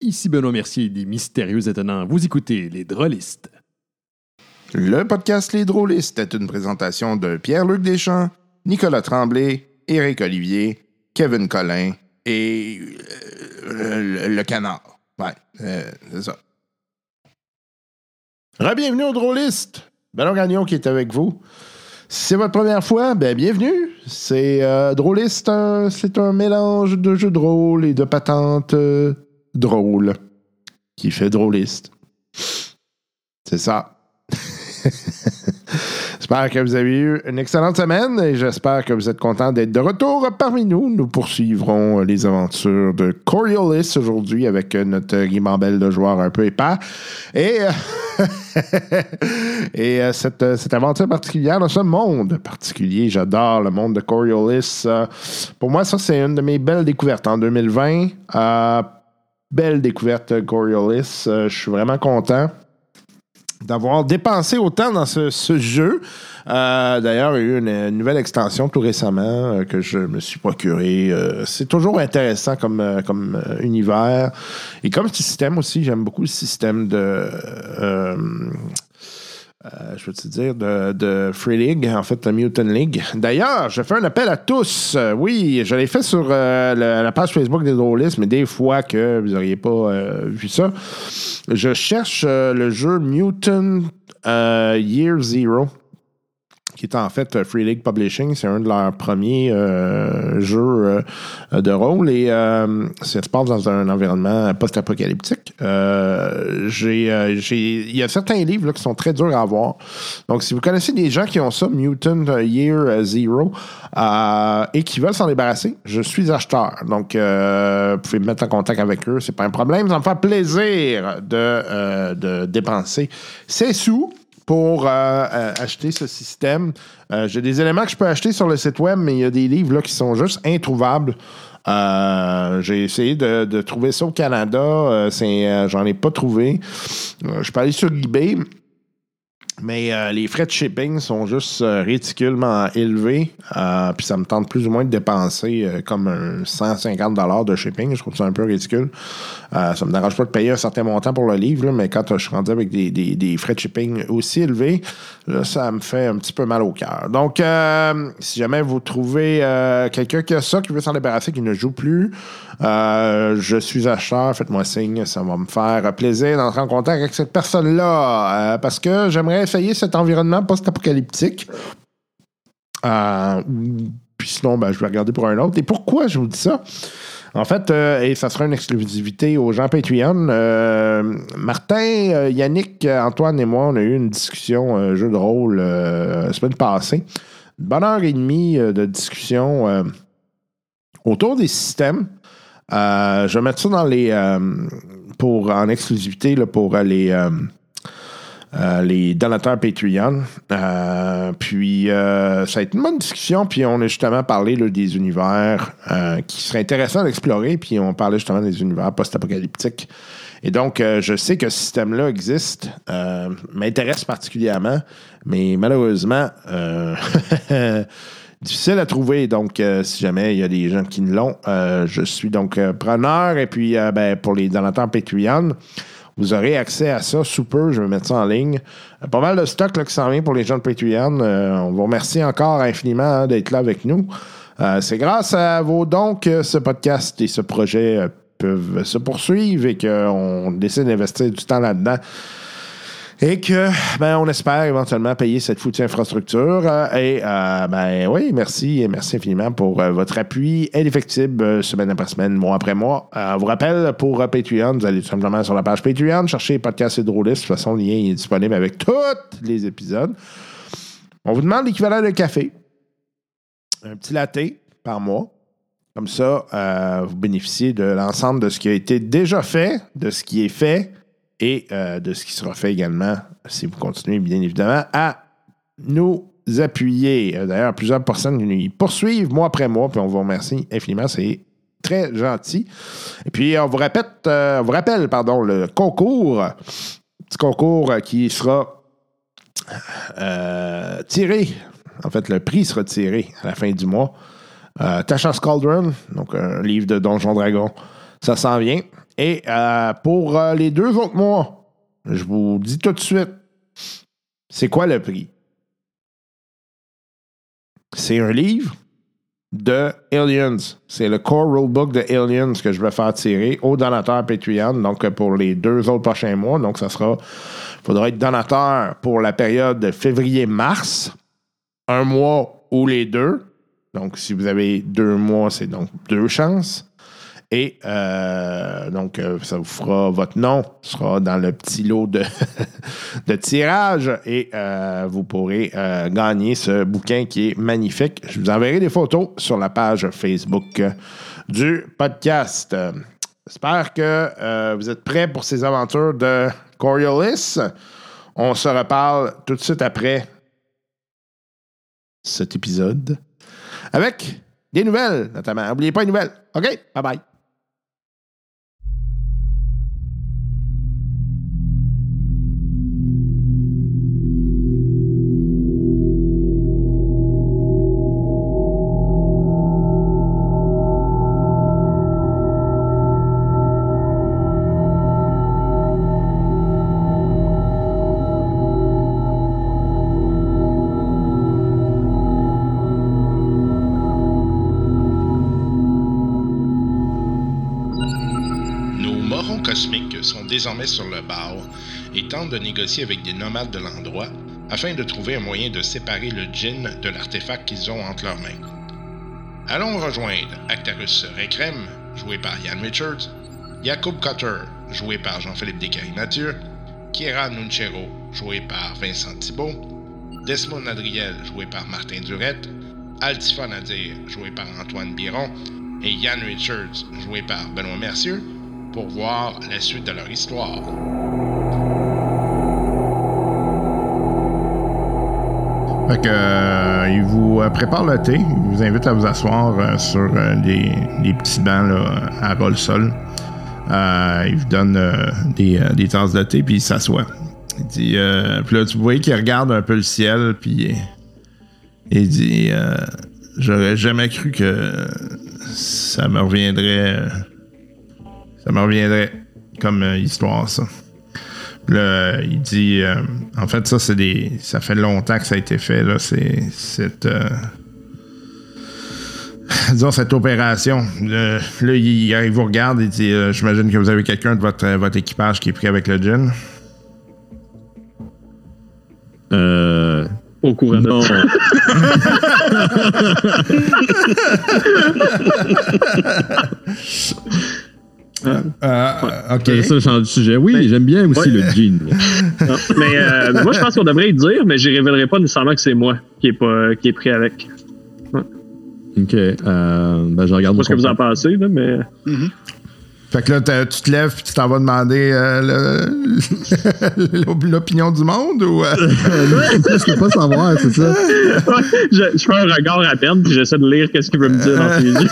Ici Benoît Mercier des Mystérieux Étonnants. Vous écoutez Les Drôlistes. Le podcast Les Drôlistes est une présentation de Pierre-Luc Deschamps, Nicolas Tremblay, Éric Olivier, Kevin Collin et euh, le, canard. Ouais, euh, c'est ça. Bienvenue aux Drôlistes. Benoît Gagnon qui est avec vous. Si c'est votre première fois, ben bienvenue. C'est euh, Drôliste, un- c'est un mélange de jeux de rôle et de patentes drôles qui fait drôliste. C'est ça. J'espère que vous avez eu une excellente semaine et j'espère que vous êtes content d'être de retour parmi nous. Nous poursuivrons les aventures de Coriolis aujourd'hui avec notre guimambelle de joueurs un peu épais. Et, euh, et euh, cette, euh, cette aventure particulière dans ce monde particulier, j'adore le monde de Coriolis. Pour moi, ça, c'est une de mes belles découvertes en 2020. Euh, belle découverte, Coriolis. Euh, je suis vraiment content d'avoir dépensé autant dans ce, jeu. Euh, D'ailleurs, il y a eu une, nouvelle extension tout récemment euh, que je me suis procuré. Euh, c'est toujours intéressant comme, euh, comme euh, univers. Et comme système aussi, j'aime beaucoup le système de... euh, je veux te dire, de, de Free League, en fait, la Mutant League. D'ailleurs, je fais un appel à tous. Euh, oui, je l'ai fait sur euh, la page Facebook des Drôlistes, mais des fois que vous n'auriez pas vu ça, je cherche le jeu Mutant Year Zero qui est en fait euh, Free League Publishing. C'est un de leurs premiers euh, jeux euh, de rôle et euh, ça se passe dans un environnement post-apocalyptique. Euh, euh, il y a certains livres là, qui sont très durs à avoir. Donc, si vous connaissez des gens qui ont ça, Mutant Year Zero, et qui veulent s'en débarrasser, je suis acheteur. Donc, vous pouvez me mettre en contact avec eux. C'est pas un problème. Ça me fait plaisir de, de dépenser ces sous pour euh, euh, acheter ce système. Euh, J'ai des éléments que je peux acheter sur le site web, mais il y a des livres là, qui sont juste introuvables. Euh, J'ai essayé de, de trouver ça au Canada. Euh, euh, J'en ai pas trouvé. Je peux aller sur eBay. Mais euh, les frais de shipping sont juste euh, ridiculement élevés. Euh, puis ça me tente plus ou moins de dépenser comme un 150 de shipping. Je trouve ça un peu ridicule. Ça me dérange pas de payer un certain montant pour le livre, mais quand je suis rendu avec des, des- des frais de shipping aussi élevés, là, ça me fait un petit peu mal au cœur. Donc, si jamais vous trouvez quelqu'un qui a ça, qui veut s'en débarrasser, qui ne joue plus, je suis acheteur, faites-moi signe, ça va me faire plaisir d'entrer en contact avec cette personne-là, parce que j'aimerais essayer cet environnement post-apocalyptique. Euh, puis sinon, ben, je vais regarder pour un autre. Et pourquoi je vous dis ça? En fait, euh, et ça sera une exclusivité aux gens Patreon. euh, Martin, Yannick, Antoine et moi, on a eu une discussion jeu de rôle la semaine passée. Une bonne heure et demie de discussion autour des systèmes. Je vais mettre ça dans les pour en exclusivité pour les euh, les donateurs Patreon. Euh, puis euh, ça a été une bonne discussion. Puis on a justement parlé des univers qui seraient intéressants d'explorer. Puis on parlait justement des univers post-apocalyptiques. Et donc, je sais que ce système-là existe, m'intéresse particulièrement, mais malheureusement, difficile à trouver. Donc, si jamais il y a des gens qui l'ont, euh, je suis donc preneur. Et puis, ben, pour les donateurs Patreon, vous aurez accès à ça sous peu. Je vais mettre ça en ligne. Euh, pas mal de stock là, qui s'en vient pour les gens de Patreon. Euh, on vous remercie encore infiniment hein, d'être là avec nous. Euh, C'est grâce à vos dons que ce podcast et ce projet peuvent se poursuivre et qu'on décide d'investir du temps là-dedans. Et que, ben, on espère éventuellement payer cette foutue infrastructure. Euh, et, euh, ben, oui, merci et merci infiniment pour euh, votre appui indéfectible semaine après semaine, mois après mois. Je vous rappelle, pour Patreon, vous allez tout simplement sur la page Patreon, chercher Podcast et Drôliste. De toute façon, le lien est disponible avec tous les épisodes. On vous demande l'équivalent de café. Un petit latte par mois. Comme ça, vous bénéficiez de l'ensemble de ce qui a été déjà fait, de ce qui est fait et euh, de ce qui sera fait également, si vous continuez bien évidemment, à nous appuyer. Euh, D'ailleurs, plusieurs personnes nous poursuivent mois après mois, puis on vous remercie infiniment. C'est très gentil. Et puis, on vous répète, euh, on vous rappelle, pardon, le concours, petit concours qui sera tiré. En fait, le prix sera tiré à la fin du mois. Tasha's Cauldron, donc un livre de Donjon Dragon, ça s'en vient. Et euh, pour euh, les deux autres mois, je vous dis tout de suite, c'est quoi le prix? C'est un livre de Aliens. C'est le core rulebook de Aliens que je vais faire tirer au donateur Patreon, donc pour les deux autres prochains mois. Donc, ça sera, il faudra être donateur pour la période de février-mars, un mois ou les deux. Donc, si vous avez deux mois, c'est donc deux chances. Et euh, donc, euh, ça vous fera votre nom, sera dans le petit lot de, de tirage et euh, vous pourrez gagner ce bouquin qui est magnifique. Je vous enverrai des photos sur la page Facebook du podcast. J'espère que vous êtes prêts pour ces aventures de Coriolis. On se reparle tout de suite après cet épisode avec des nouvelles, notamment. N'oubliez pas les nouvelles. OK? Bye bye. Désormais sur le bar et tentent de négocier avec des nomades de l'endroit afin de trouver un moyen de séparer le djinn de l'artefact qu'ils ont entre leurs mains. Allons rejoindre Actarus Recrem, joué par Ian Richards, Jacob Cutter, joué par Jean-Philippe Descarinature, Kiera Nunchero, joué par Vincent Thibault, Desmond Adriel, joué par Martin Durette, Altifa Nadir, joué par Antoine Biron, et Ian Richards, joué par Benoît Mercier, pour voir la suite de leur histoire. Euh, il vous euh, prépare le thé. Il vous invite à vous asseoir euh, sur des, petits bancs là, à le sol. il vous donne des, des, tasses de thé, puis il s'assoit. Il dit, puis là, tu vois qu'il regarde un peu le ciel, puis il dit, j'aurais jamais cru que ça me reviendrait ça me reviendrait comme euh, histoire, ça. Là, il dit, euh, en fait, ça, c'est des, ça fait longtemps que ça a été fait. Là, c'est cette, euh, disons cette opération. là, il, vous regarde et dit, j'imagine que vous avez quelqu'un de votre, votre équipage qui est pris avec le gin. Euh, au courant non. Euh, euh, ok. Ça change de sujet. Oui, j'aime bien aussi le jean. mais euh, moi, je pense qu'on devrait le dire, mais je ne révélerai pas nécessairement que c'est moi qui est, pas, qui est pris avec. Ok. ben, je regarde. Pas ce que vous en pensez, là, mais. Mm-hmm. Fait que là, tu te lèves et tu t'en vas demander euh, l'opinion du monde ou. Euh? je peux pas savoir, c'est ça. je, fais un regard à peine puis j'essaie de lire qu'est-ce qu'il veut me dire dans ses yeux.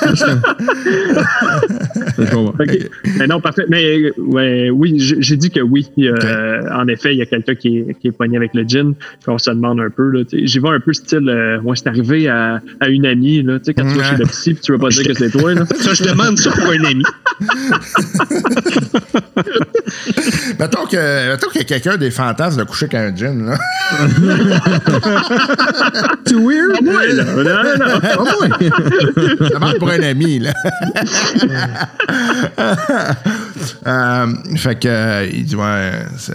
Mais non, parfait. Mais ouais, oui, j'ai dit que oui. Euh, en effet, il y a quelqu'un qui est, qui est pogné avec le gin. on se demande un peu. J'y vois un peu style. Euh, moi, c'est arrivé à, à, une amie. Là, quand tu vas chez le psy puis tu veux pas dire que c'est toi. Là. Ça, je demande ça pour un ami. mettons que, mettons qu'il y a quelqu'un des fantasmes de coucher avec un gin, là. Too weird? Non, non, non. Ça marche pour un ami, là. euh, fait que, il dit, ouais, c'est.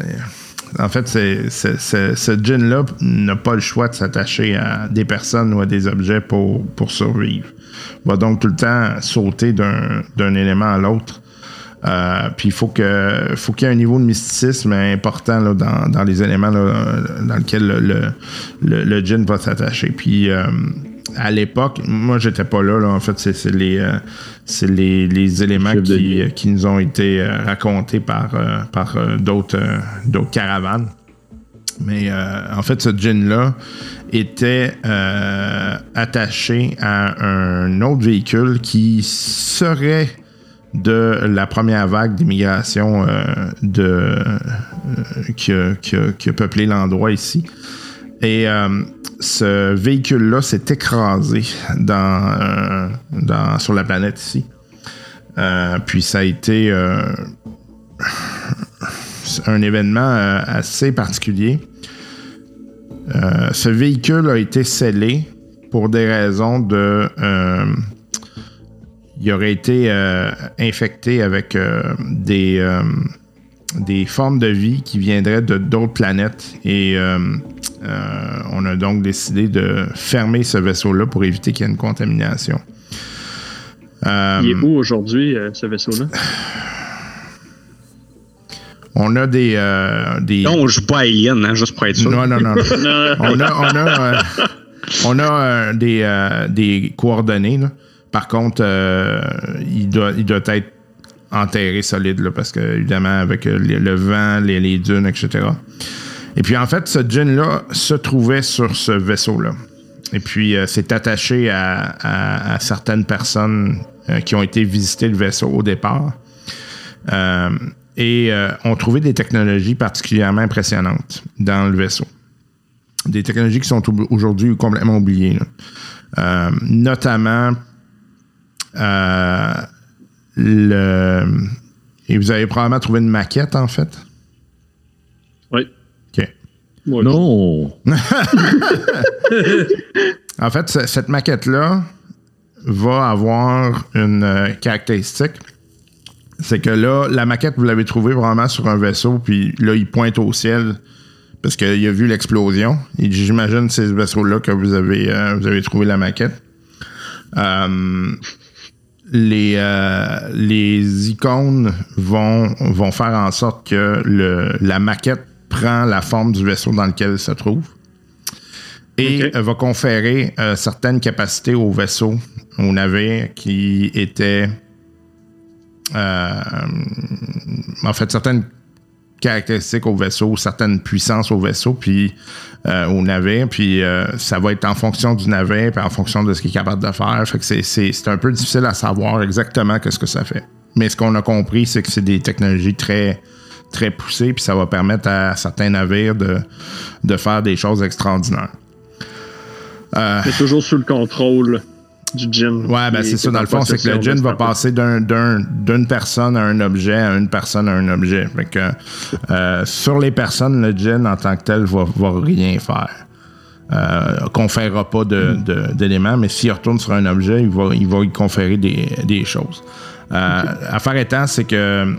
En fait, c'est, ce gin-là n'a pas le choix de s'attacher à des personnes ou à des objets pour, pour survivre. Il va donc tout le temps sauter d'un, d'un élément à l'autre. Euh, puis il faut que faut qu'il y ait un niveau de mysticisme important là, dans, dans, les éléments là, dans lesquels le, le, le, djinn va s'attacher. Puis euh, à l'époque, moi j'étais pas là, là, En fait, c'est les, euh, les, les, éléments qui, qui, nous ont été racontés par, par d'autres, caravanes. Mais en fait, ce djinn-là était attaché à un autre véhicule qui serait de la première vague d'immigration euh, euh, qui, a, peuplé l'endroit ici. Et euh, ce véhicule-là s'est écrasé dans, dans, sur la planète ici. puis ça a été un événement euh, assez particulier. Euh, ce véhicule a été scellé pour des raisons de. euh, il aurait été euh, infecté avec euh, des, euh, des formes de vie qui viendraient de d'autres planètes. Et euh, euh, on a donc décidé de fermer ce vaisseau-là pour éviter qu'il y ait une contamination. Euh, Il est où aujourd'hui, ce vaisseau-là? on a des. euh, des... Non, on joue pas à Alien, hein, juste pour être sûr. non, non, non. on a, on a, euh, on a euh, des, des coordonnées. là. Par contre, il, doit, il doit être enterré solide là, parce que, évidemment, avec euh, le, vent, les, dunes, etc. Et puis, en fait, ce djinn-là se trouvait sur ce vaisseau-là. Et puis, euh, c'est attaché à, certaines personnes euh, qui ont été visiter le vaisseau au départ. Et ont trouvé des technologies particulièrement impressionnantes dans le vaisseau des technologies qui sont au- aujourd'hui complètement oubliées. notamment le. Et vous avez probablement trouvé une maquette, en fait? Oui. OK. Ouais. Non! En fait, ce- cette maquette-là va avoir une euh, caractéristique. C'est que là, la maquette, vous l'avez trouvée vraiment sur un vaisseau, puis là, il pointe au ciel parce qu'il a vu l'explosion. Et j'imagine que c'est ce vaisseau-là que vous avez, euh, vous avez trouvé la maquette. Euh, les, euh, les icônes vont, vont faire en sorte que le, la maquette prend la forme du vaisseau dans lequel elle se trouve et va conférer euh, certaines capacités au vaisseau, au navire, qui étaient euh, en fait certaines caractéristiques au vaisseau, certaines puissances au vaisseau, puis euh, au navire, puis euh, ça va être en fonction du navire, puis en fonction de ce qu'il est capable de faire. Fait que c'est, c'est, c'est un peu difficile à savoir exactement qu'est-ce que ça fait. Mais ce qu'on a compris, c'est que c'est des technologies très très poussées, puis ça va permettre à certains navires de, de faire des choses extraordinaires. Mais toujours sous le contrôle du djinn. Ouais, ben c'est ça. Dans le fond, c'est que le de va passer d'un, d'un- d'une personne à un objet, à une personne à un objet. Fait que euh, sur les personnes, le djinn en tant que tel va, va rien faire. Euh, conférera pas de, de- d'éléments, mais s'il retourne sur un objet, il va, il va y conférer des, des choses. Euh, affaire étant, c'est que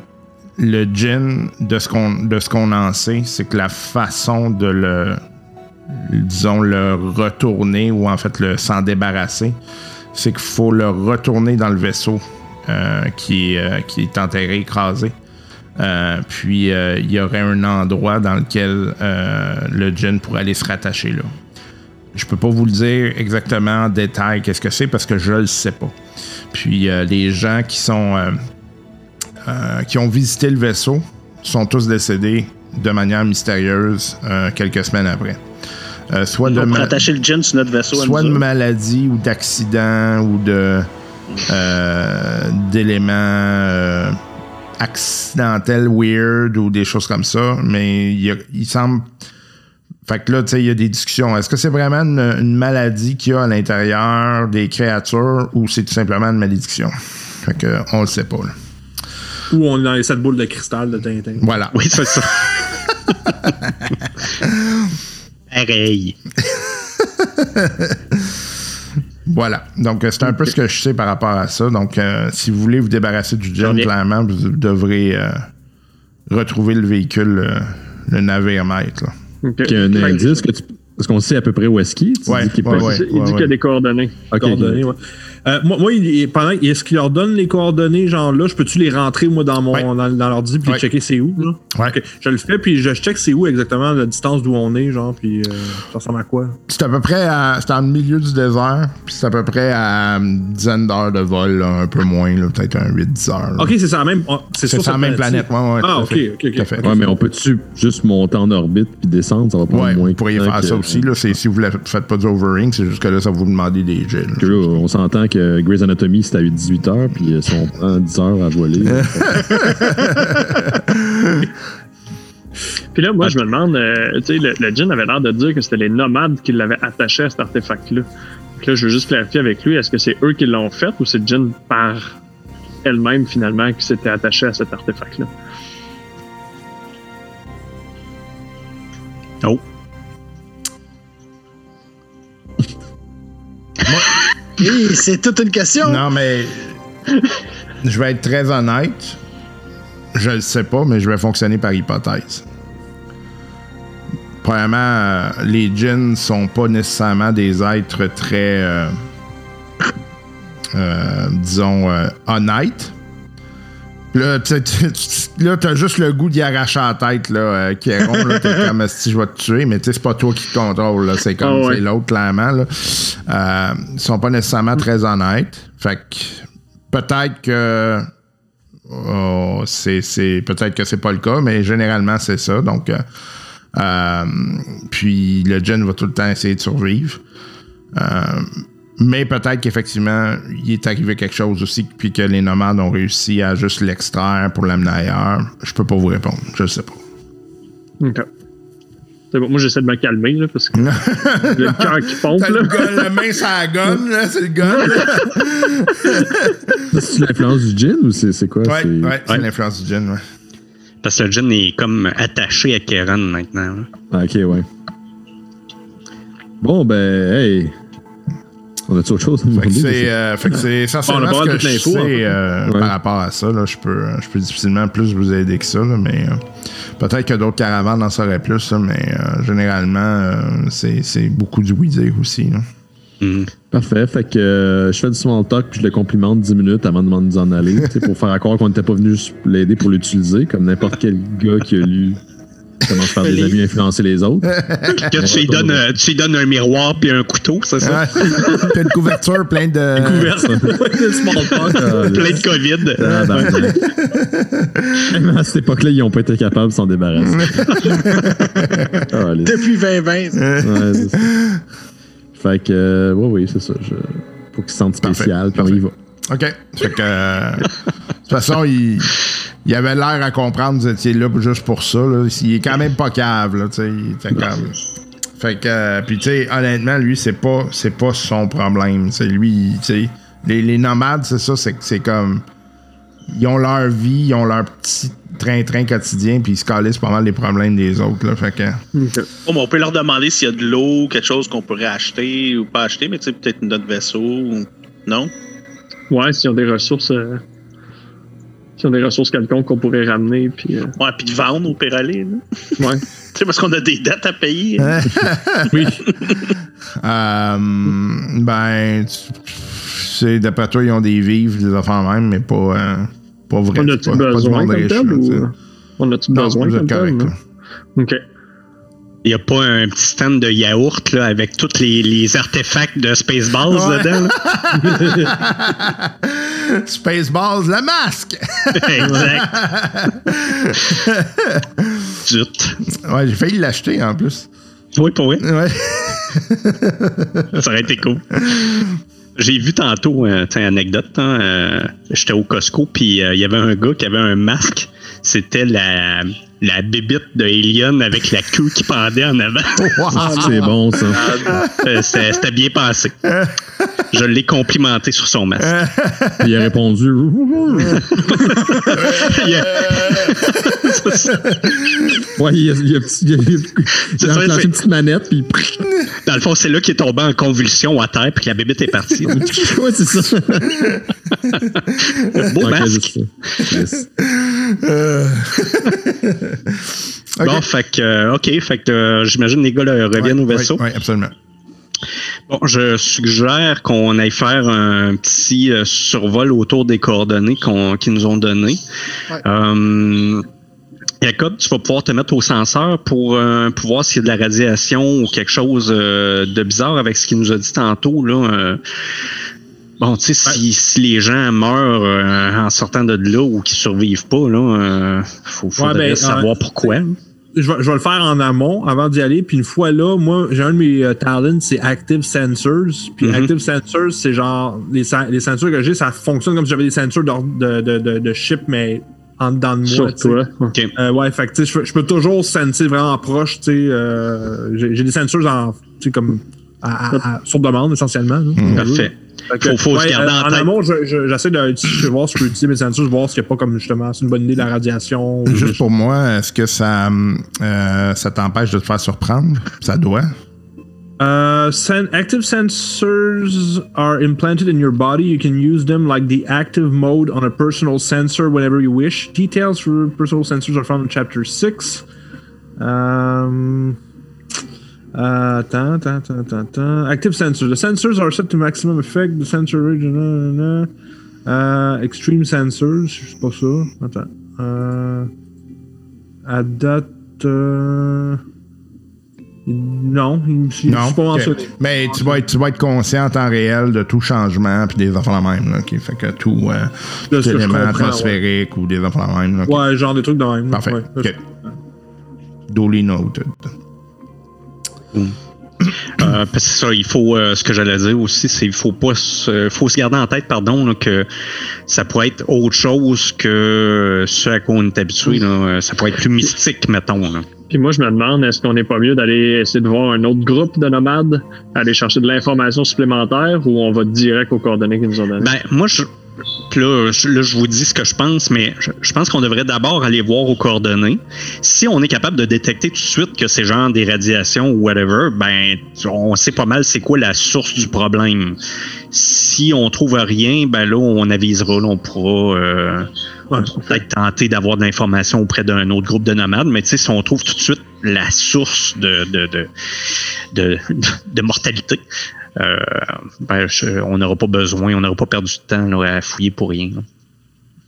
le djinn, de ce qu'on, de ce qu'on en sait, c'est que la façon de le, disons, le retourner ou en fait le s'en débarrasser, c'est qu'il faut le retourner dans le vaisseau euh, qui, est, euh, qui est enterré, écrasé. Euh, puis il y aurait un endroit dans lequel le djinn pourrait aller se rattacher là. Je peux pas vous le dire exactement en détail qu'est-ce que c'est parce que je le sais pas. Puis les gens qui sont qui ont visité le vaisseau sont tous décédés de manière mystérieuse quelques semaines après. Euh, soit de On ma- pourrait attacher le gin sur notre vaisseau. à soit de maladie ou d'accident ou de euh, d'éléments euh, accidentels weird ou des choses comme ça mais il, y a- il semble fait que là tu sais il y a des discussions est-ce que c'est vraiment une, une maladie qu'il y a à l'intérieur des créatures ou c'est tout simplement une malédiction? Fait que on le sait pas là. Ou on est dans les sept boules de cristal de Tintin. voilà Oui, c'est ça. Pareil. Voilà. Donc, c'est un peu ce que je sais par rapport à ça. Donc, euh, si vous voulez vous débarrasser du ai- clairement, vous devrez euh, retrouver le véhicule, euh, le navire maître. là. Ok. Il y a un indice que tu. Est-ce qu'on sait à peu près où est-ce qu'il est? Ouais, pas- ouais. Il dit qu'il y a des coordonnées. Ok, coordonnées. Euh, moi, moi, il- pendant, est-ce qu'il leur donne les coordonnées, genre là, je peux-tu les rentrer, moi, dans mon Ouais. dans, dans l'ordi, puis Ouais. checker c'est où, là? Ouais. Je le fais, puis je check c'est où exactement, la distance d'où on est, genre, puis euh, ça ressemble à quoi? C'est à peu près à. C'est en milieu du désert, puis c'est à peu près à une dizaine d'heures de vol, là, un peu moins, là, peut-être un 8-10 heures. là. Ok, c'est ça la même. oh, C'est sur la même planète. Ouais, ouais, Ah, ok, ok, ok. Fait. Ouais, mais on peut-tu juste monter en orbite puis descendre? Ça va prendre Ouais, moins vous pourriez de temps faire que- ça aussi. Là, c'est, si vous ne faites pas du overing, c'est juste que là, ça va vous demander des jets. on s'entend que Grey's Anatomy, c'est à 18 heures, puis euh, si on prend 10 heures à voler. Puis là, moi, je me demande, euh, tu sais, le, le djinn avait l'air de dire que c'était les nomades qui l'avaient attaché à cet artefact-là. Donc là, je veux juste clarifier avec lui, est-ce que c'est eux qui l'ont fait ou c'est le djinn par elle-même, finalement, qui s'était attaché à cet artefact-là? Oh. Hey, c'est toute une question. Non, mais je vais être très honnête. Je le sais pas, mais je vais fonctionner par hypothèse. Premièrement, euh, les djinns sont pas nécessairement des êtres très, euh, euh, disons, honnêtes. Là, là, t'as juste le goût d'y arracher la tête, là, euh, Kéron, là, t'es comme si je vais te tuer, mais tu sais, c'est pas toi qui te contrôle, là, c'est comme Ah ouais. l'autre, clairement, là. Euh, ils sont pas nécessairement très honnêtes. Fait que peut-être que oh, c'est, c'est- peut-être que c'est pas le cas, mais généralement c'est ça. Donc, euh, euh, puis le gen va tout le temps essayer de survivre. Mais peut-être qu'effectivement, il est arrivé quelque chose aussi, puis que les nomades ont réussi à juste l'extraire pour l'amener ailleurs. Je peux pas vous répondre. Je sais pas. Ok. C'est bon, moi j'essaie de me calmer là, parce que le cœur qui pompe. Là. le, gun, la main la gun, là, c'est le gun. C'est l'influence du gin ou c'est c'est quoi? ouais, c'est- ouais, c'est l'influence du gin, ouais. Parce que le Jin est comme attaché à Karen maintenant. là. Ah, ok, ouais. Bon, ben, hey. On a-tu autre chose à Fait que demander? c'est, euh, fait que c'est essentiellement On a pas ce mal que je sais en fait. euh, Ouais. par rapport à ça. Là, je, peux, euh, je peux difficilement plus vous aider que ça, là, mais euh, peut-être que d'autres caravanes en sauraient plus, là, mais euh, généralement, euh, c'est, c'est beaucoup du oui-dire aussi. là. Mhm. Parfait. Fait que euh, je fais du small talk puis je le complimente 10 minutes avant de m'en nous en aller. pour faire croire qu'on n'était pas venu l'aider pour l'utiliser, comme n'importe quel gars qui a lu comment faire des Les- amis influencer les autres. Que tu lui donnes, euh, tu lui donnes un miroir puis un couteau, c'est ça? Une couverture pleine de. Small talk. Ah, Plein de COVID. Ah, ben, ben. Même à cette époque-là, ils n'ont pas été capables de s'en débarrasser. Ah, Depuis 2020. Ouais, c'est ça. Fait que, euh, ouais, oui, c'est ça. Je... Faut qu'il se sente spécial, puis on y va. OK. Fait que. euh, de toute façon, il, il avait l'air à comprendre que vous étiez là juste pour ça. Là. Il est quand même pas cave, là. tu sais, Il était. Fait que. euh, puis, tu sais, honnêtement, lui, c'est pas, c'est pas son problème. C'est lui, tu sais. Les, les nomades, c'est ça, c'est que c'est comme. Ils ont leur vie, ils ont leur petit train-train quotidien, puis ils se calissent pas mal des problèmes des autres, là. Fait que. Oh, mais on peut leur demander s'il y a de l'eau, quelque chose qu'on pourrait acheter ou pas acheter, mais tu sais, peut-être notre vaisseau. ou- Non? Ouais, s'ils ont des ressources. euh, S'ils ont des ressources quelconques qu'on pourrait ramener. Puis, euh, Ouais, puis de vendre au Péraler. là. ouais. Tu sais, parce qu'on a des dettes à payer. Oui. Euh, ben, tu- c'est d'après toi, ils ont des vivres, des affaires même, mais pas, euh, pas vrai. On a-tu pas- pas besoin monde comme riche, tel là, ou. On a-tu Non, besoin vous êtes comme correct. Ok. Il n'y a pas un petit stand de yaourt là, avec tous les, les artefacts de Spaceballs Ouais. dedans. là. Spaceballs, le masque! exact. Zut. ouais, j'ai failli l'acheter en plus. Oui, pour vrai. Ouais. Ça aurait été cool. J'ai vu tantôt, euh, tiens, anecdote, hein, euh, j'étais au Costco, puis euh, il y avait un gars qui avait un masque. C'était la, la bébite de Alien avec la queue qui pendait en avant. C'est bon, ça. Euh, C'était bien passé. Je l'ai complimenté sur son masque. Puis il a répondu. Il a- Ouais, il a, il a, il a, il a, C'est il a ça, enclenché c'est- une petite manette, puis. Dans le fond, c'est là qu'il est tombé en convulsion à terre, puis que la bébite est partie. ouais, c'est ça. Beau masque. Yes. Bon, fait que, euh, OK, fait que euh, j'imagine les gars là, reviennent au vaisseau. Oui, absolument. Bon, je suggère qu'on aille faire un petit euh, survol autour des coordonnées qu'ils nous ont données. Euh, Jacob, tu vas pouvoir te mettre au senseur pour, euh, pour voir s'il y a de la radiation ou quelque chose euh, de bizarre avec ce qu'il nous a dit tantôt. Là, euh. Bon, tu sais, si, si les gens meurent euh, en sortant de là ou qu'ils survivent pas, là, euh, faut, faudrait ben, savoir euh, pourquoi. je, vais, je vais le faire en amont avant d'y aller. Puis une fois là, moi, j'ai un de mes euh, talents, c'est Active Sensors. Puis Mhm. Active Sensors, c'est genre, les, les sensors que j'ai, ça fonctionne comme si j'avais des sensors de, de, de, de, chip, mais en dedans de moi. Sur toi. OK. Euh, ouais, fait que tu sais, je peux- toujours sentir vraiment proche, tu sais. euh, j'ai des sensors en, tu sais, comme à- à- à- sur demande, essentiellement. là. Mm. Parfait. Que, Faut- faut se ouais, garder euh, en en tête. amont, je- je- j'essaie de, je vais voir si je peux utiliser mes sensors, voir s'il n'y a pas comme justement, c'est une bonne idée de la radiation. Juste pour moi, est-ce que ça, euh, ça t'empêche de te faire surprendre? Ça doit. Uh, sen- active sensors are implanted in your body. You can use them like the active mode on a personal sensor whenever you wish. Details for personal sensors are found in chapter 6. Um, uh, ta, ta, ta, ta, ta. Active sensors. The sensors are set to maximum effect. The sensor original. Uh, extreme sensors. C'est pas ça. Attends. Uh, à date. euh, non, il- je Non. suis pas Ok. mentionné. Mais tu vas, être, tu vas être conscient en temps réel de tout changement puis des enfants la même. Là, ok? Fait que tout, euh, tout je élément atmosphérique ou des enfants la même. là? Ouais, genre des trucs de même. Parfait. Ouais. Duly noted. Euh, parce que c'est ça, il faut, euh, ce que j'allais dire aussi, c'est qu'il faut pas se, faut se garder en tête, pardon, là, que ça pourrait être autre chose que ce à quoi on est habitué. Là. Euh, Ça pourrait être plus mystique, mettons. Là. Puis moi, je me demande, est-ce qu'on n'est pas mieux d'aller essayer de voir un autre groupe de nomades, aller chercher de l'information supplémentaire ou on va direct aux coordonnées qu'ils nous ont données? Ben, moi, je, puis là, je, là, je vous dis ce que je pense, mais je, je pense qu'on devrait d'abord aller voir aux coordonnées. Si on est capable de détecter tout de suite que c'est genre des radiations ou whatever, ben, on sait pas mal c'est quoi la source du problème. Si on trouve rien, ben là, on avisera, là, on pourra euh, Ouais. peut-être tenter d'avoir de l'information auprès d'un autre groupe de nomades, mais tu sais, si on trouve tout de suite la source de, de, de, de, de mortalité, euh, ben, je- on n'aura pas besoin, on n'aura pas perdu de temps là, à fouiller pour rien. là.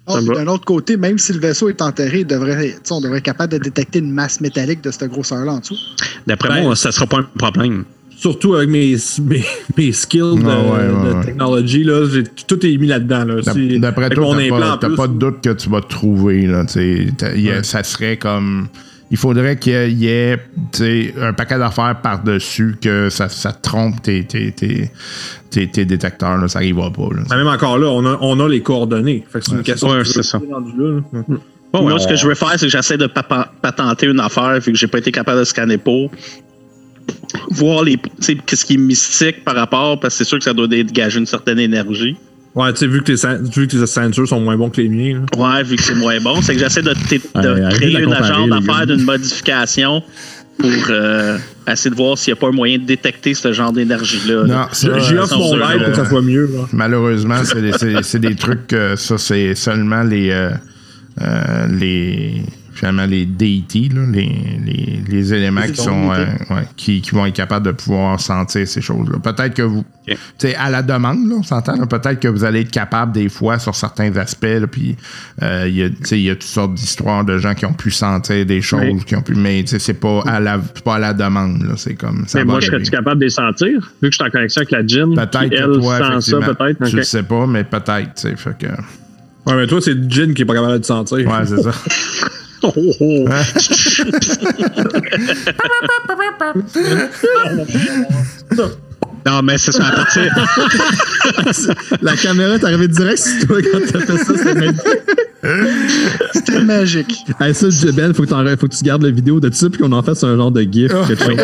Ah. D'un autre côté, même si le vaisseau est enterré, il devrait, on devrait être capable de détecter une masse métallique de cette grosseur-là en dessous. D'après Ben- moi, ça sera pas un problème. Surtout avec mes, mes, mes skills de, Ah ouais, ouais, de ouais. technologie, là, j'ai- tout est mis là-dedans. Là. D'après toi, mon t'as implant pas, pas de doute que tu vas te trouver. Là, y a-. Ça serait comme. Il faudrait qu'il y ait- un paquet d'affaires par-dessus que ça, ça trompe tes, tes, tes, tes, tes détecteurs. Là. Ça n'arrivera pas. Là. Même encore là, on a, on a les coordonnées. Que c'est une Ouais, question ouais, de- c'est ça. rendu là, là. Bon, Moi, ce que je veux faire, c'est que j'essaie de patenter une affaire, vu que j'ai pas été capable de scanner pour. Voir les, tu sais, qu'est-ce qui est mystique par rapport, parce que c'est sûr que ça doit dégager une certaine énergie. Ouais, tu sais, vu que tes vu que tes sensors sont moins bons que les miens. là. Ouais, vu que c'est moins bon, c'est que j'essaie de, Ouais, créer une agence d'affaires d'une modification pour euh, essayer de voir s'il n'y a pas un moyen de détecter ce genre d'énergie-là. Non, J'y euh, offre mon aide pour que ça euh, soit mieux. là. Malheureusement, c'est des, des trucs que ça, c'est seulement les. euh, euh, les finalement les déités, là, les, les, les éléments Les qui sont euh, ouais, qui, qui vont être capables de pouvoir sentir ces choses-là. Peut-être que vous, Ok. tu sais, à la demande, là, on s'entend. là, Peut-être que vous allez être capable des fois sur certains aspects. là, Puis euh, il y a, tu sais, il y a toutes sortes d'histoires de gens qui ont pu sentir des choses, Mais- qui ont pu, mais tu sais, c'est pas à la, c'est pas à la demande. là, C'est comme ça. Mais moi, serais-tu capable de les sentir? Vu que je suis en connexion avec la Jin, Peut-être que toi, sent ça, effectivement, peut-être? Ok. le sais pas, mais peut-être. tu sais, Fait que, Ouais, mais toi, c'est Jin qui est pas capable de te sentir. ouais, c'est ça. Oh, oh, oh. Non, mais c'est ça, à partir. La caméra est arrivée direct sur toi quand t'as fait ça. C'est magnifique. C'était magique. Hey, ça, Ben, faut que, faut que tu gardes la vidéo de ça puis qu'on en fasse un genre de gif. quelque chose.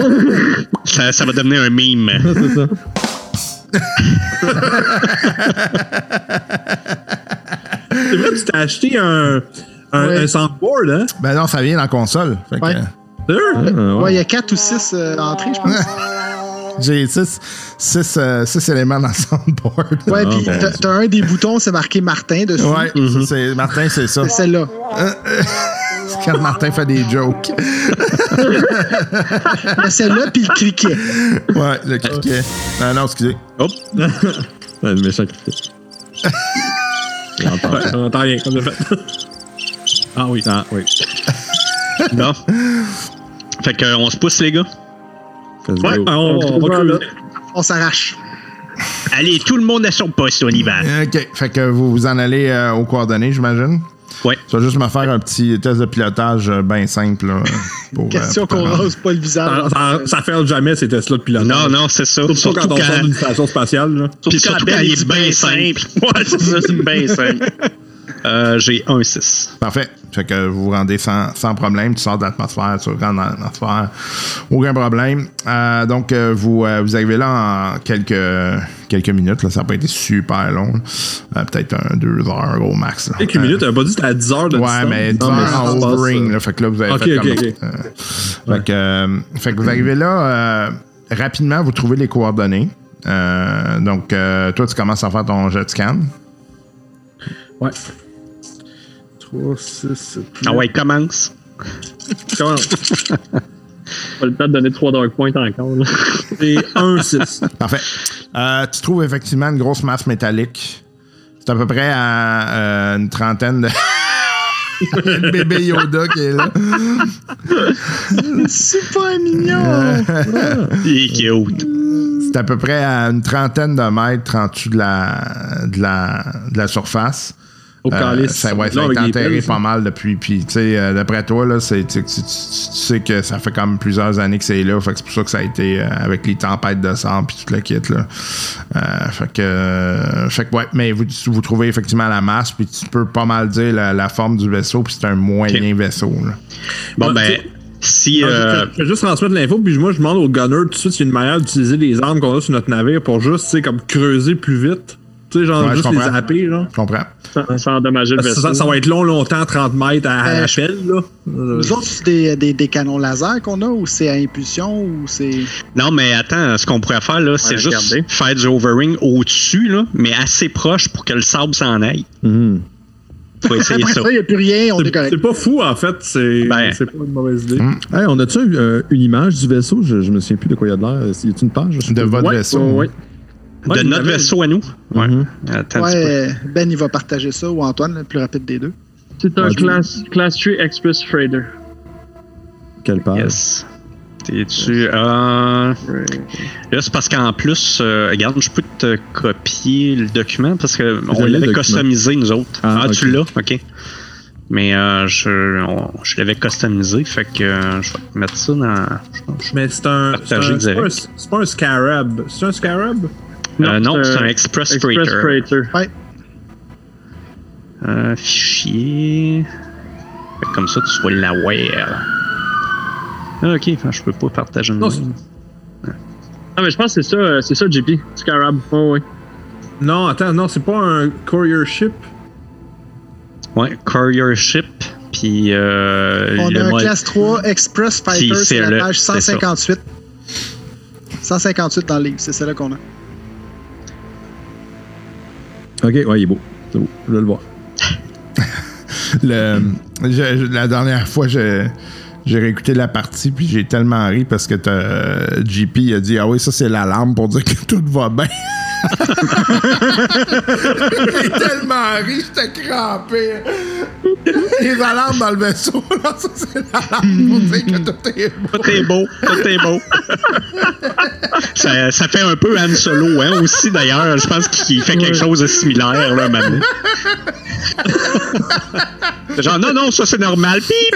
ça, ça va devenir un meme. c'est ça. C'est vrai, tu t'es acheté un, un, Ouais. un soundboard, hein? Ben non, ça vient dans la console. Fait Ouais. Ah, ouais. Ouais, il y a 4 ou 6 entrées, je pense. J'ai six, six, euh, six éléments dans le soundboard. Ouais, Ah, puis bon. t'as- un des boutons, c'est marqué Martin dessus. Ouais, c'est, Martin, c'est ça. C'est celle-là. C'est quand Martin fait des jokes. Mais celle-là, puis le criquet. Ouais, le criquet. Ah non, excusez. Hop. Le méchant. Ouais, on entend rien, comme de fait. Ah oui. Ah, oui. Bon. Fait que, on se pousse, les gars. Ouais, on, on, On. On s'arrache. Allez, tout le monde à son poste, on y va. OK. Fait que vous vous en allez euh, aux coordonnées, j'imagine? Ouais. Tu vas juste me faire un petit test de pilotage euh, bien simple. Là, pour, euh, Question pour te qu'on rose pas le visage. Ça, ça, ça fait jamais ces tests-là de pilotage. Non, non, c'est ça. Surtout Surtout quand on sort d'une station spatiale. Là. puis Surtout surtout quand quand il est bien simple. Ouais, c'est ça, c'est bien simple. Euh, J'ai un 6. Parfait. Fait que vous vous rendez sans, sans problème. Tu sors de l'atmosphère, tu rentres dans l'atmosphère. Aucun problème. Euh, donc, euh, vous, euh, vous arrivez là en quelques, quelques minutes. Là. Ça n'a pas été super long. Euh, Peut-être un, deux heures au max. là. Quelques Euh, minutes, t'avais pas dit que à 10 heures de Ouais, distance? mais 10 Non, heures en ça. là. fait que là, vous avez fait ok, comme... ok. euh, fait, que, fait que vous arrivez là, rapidement, vous trouvez les coordonnées. Donc, toi, tu commences à faire ton jet scan. Ouais. 3, 6, 7, Ah ouais, commence. Comment? Pas le temps de donner 3 Dark Points encore. là. C'est 1, 6. Parfait. Euh, tu trouves effectivement une grosse masse métallique. C'est à peu près à euh, une trentaine de. Le bébé Yoda qui est là. Super mignon! Il est cute. C'est à peu près à une trentaine de mètres en dessous de la, de la, de la surface. Euh, ça, ouais, ça a été enterré pelles, pas mal depuis. Puis, tu sais, euh, d'après toi, là, c'est, tu, tu- tu- tu sais que ça fait comme plusieurs années que c'est là. Fait que c'est pour ça que ça a été euh, avec les tempêtes de sang puis tout le kit, là. Euh, fait que, euh, fait que, ouais, mais vous, vous trouvez effectivement la masse, puis tu peux pas mal dire la, la forme du vaisseau, puis c'est un moyen vaisseau, là. Bon, ben, si. Non, euh, je, je vais juste transmettre l'info, puis moi, je demande au gunner tout de suite s'il y a une manière d'utiliser les armes qu'on a sur notre navire pour juste, tu sais, comme creuser plus vite. Tu sais, genre, Ouais, juste les zapper, genre. Je comprends. sans, sans endommager le vaisseau. ça, ça va être long, longtemps, 30 mètres à, à Euh, la pelle, là. Nous autres, c'est des, des, des canons laser qu'on a ou c'est à impulsion ou c'est. Non, mais attends, ce qu'on pourrait faire, là, c'est juste faire du overring au-dessus, là, mais assez proche pour que le sable s'en aille. Mhm. Faut essayer Après ça. ça, il n'y a plus rien, on est c'est correct. c'est pas fou, en fait. C'est Ben. c'est pas une mauvaise idée. Hey, on a-tu euh, une image du vaisseau? Je, je me souviens plus de quoi il y a de l'air. Y a-tu une page? De votre Ouais, vaisseau. ouais. De notre avait- vaisseau à nous. Ouais. Mhm. Attends. Ouais, Ben, il va partager ça ou Antoine, le plus rapide des deux. C'est un class, class 3 Express Freighter. Quelle page? Yes. T'es-tu. Euh, là, c'est parce qu'en plus, euh, regarde, je peux te copier le document parce qu'on l'avait document. customisé, nous autres. Ah, Ah, tu l'as? OK. Mais euh, je, on- je l'avais customisé, fait que euh, je vais te mettre ça dans. je- Mais c'est un. Pas, c'est pas un scarab. C'est un scarab? Euh, non, c'est un Express, Express Freighter. Freighter. Euh, fichier. Comme ça, tu vas l'avoir. Ah, ok, enfin, je peux pas partager une Non. Ah, mais je pense que c'est ça, euh, c'est ça, JP. Scarab. Oh, oui. Non, attends, non, c'est pas un courier ship? Ouais, Courier Ship, puis euh, On le a un mode- classe 3 Express Fighter, c'est la le- page c'est ça. 158. 158 dans le livre, c'est celle-là qu'on a. Ok, ouais, il est beau. C'est beau. Je vais le voir. Je- la dernière fois, j'ai réécouté la partie, puis j'ai tellement ri parce que euh, JP a dit Ah oui, ça c'est l'alarme pour dire que tout va bien. j'ai tellement ri, j'étais crampé. Les alarmes dans le vaisseau, là, ça c'est l'alarme pour dire que tout est bon. Tout est beau, tout est beau. ça, ça fait un peu Han Solo, hein, aussi, d'ailleurs. Je pense qu'il fait quelque chose de similaire, là, maintenant. Genre, non, non, ça c'est normal. Pip, pip,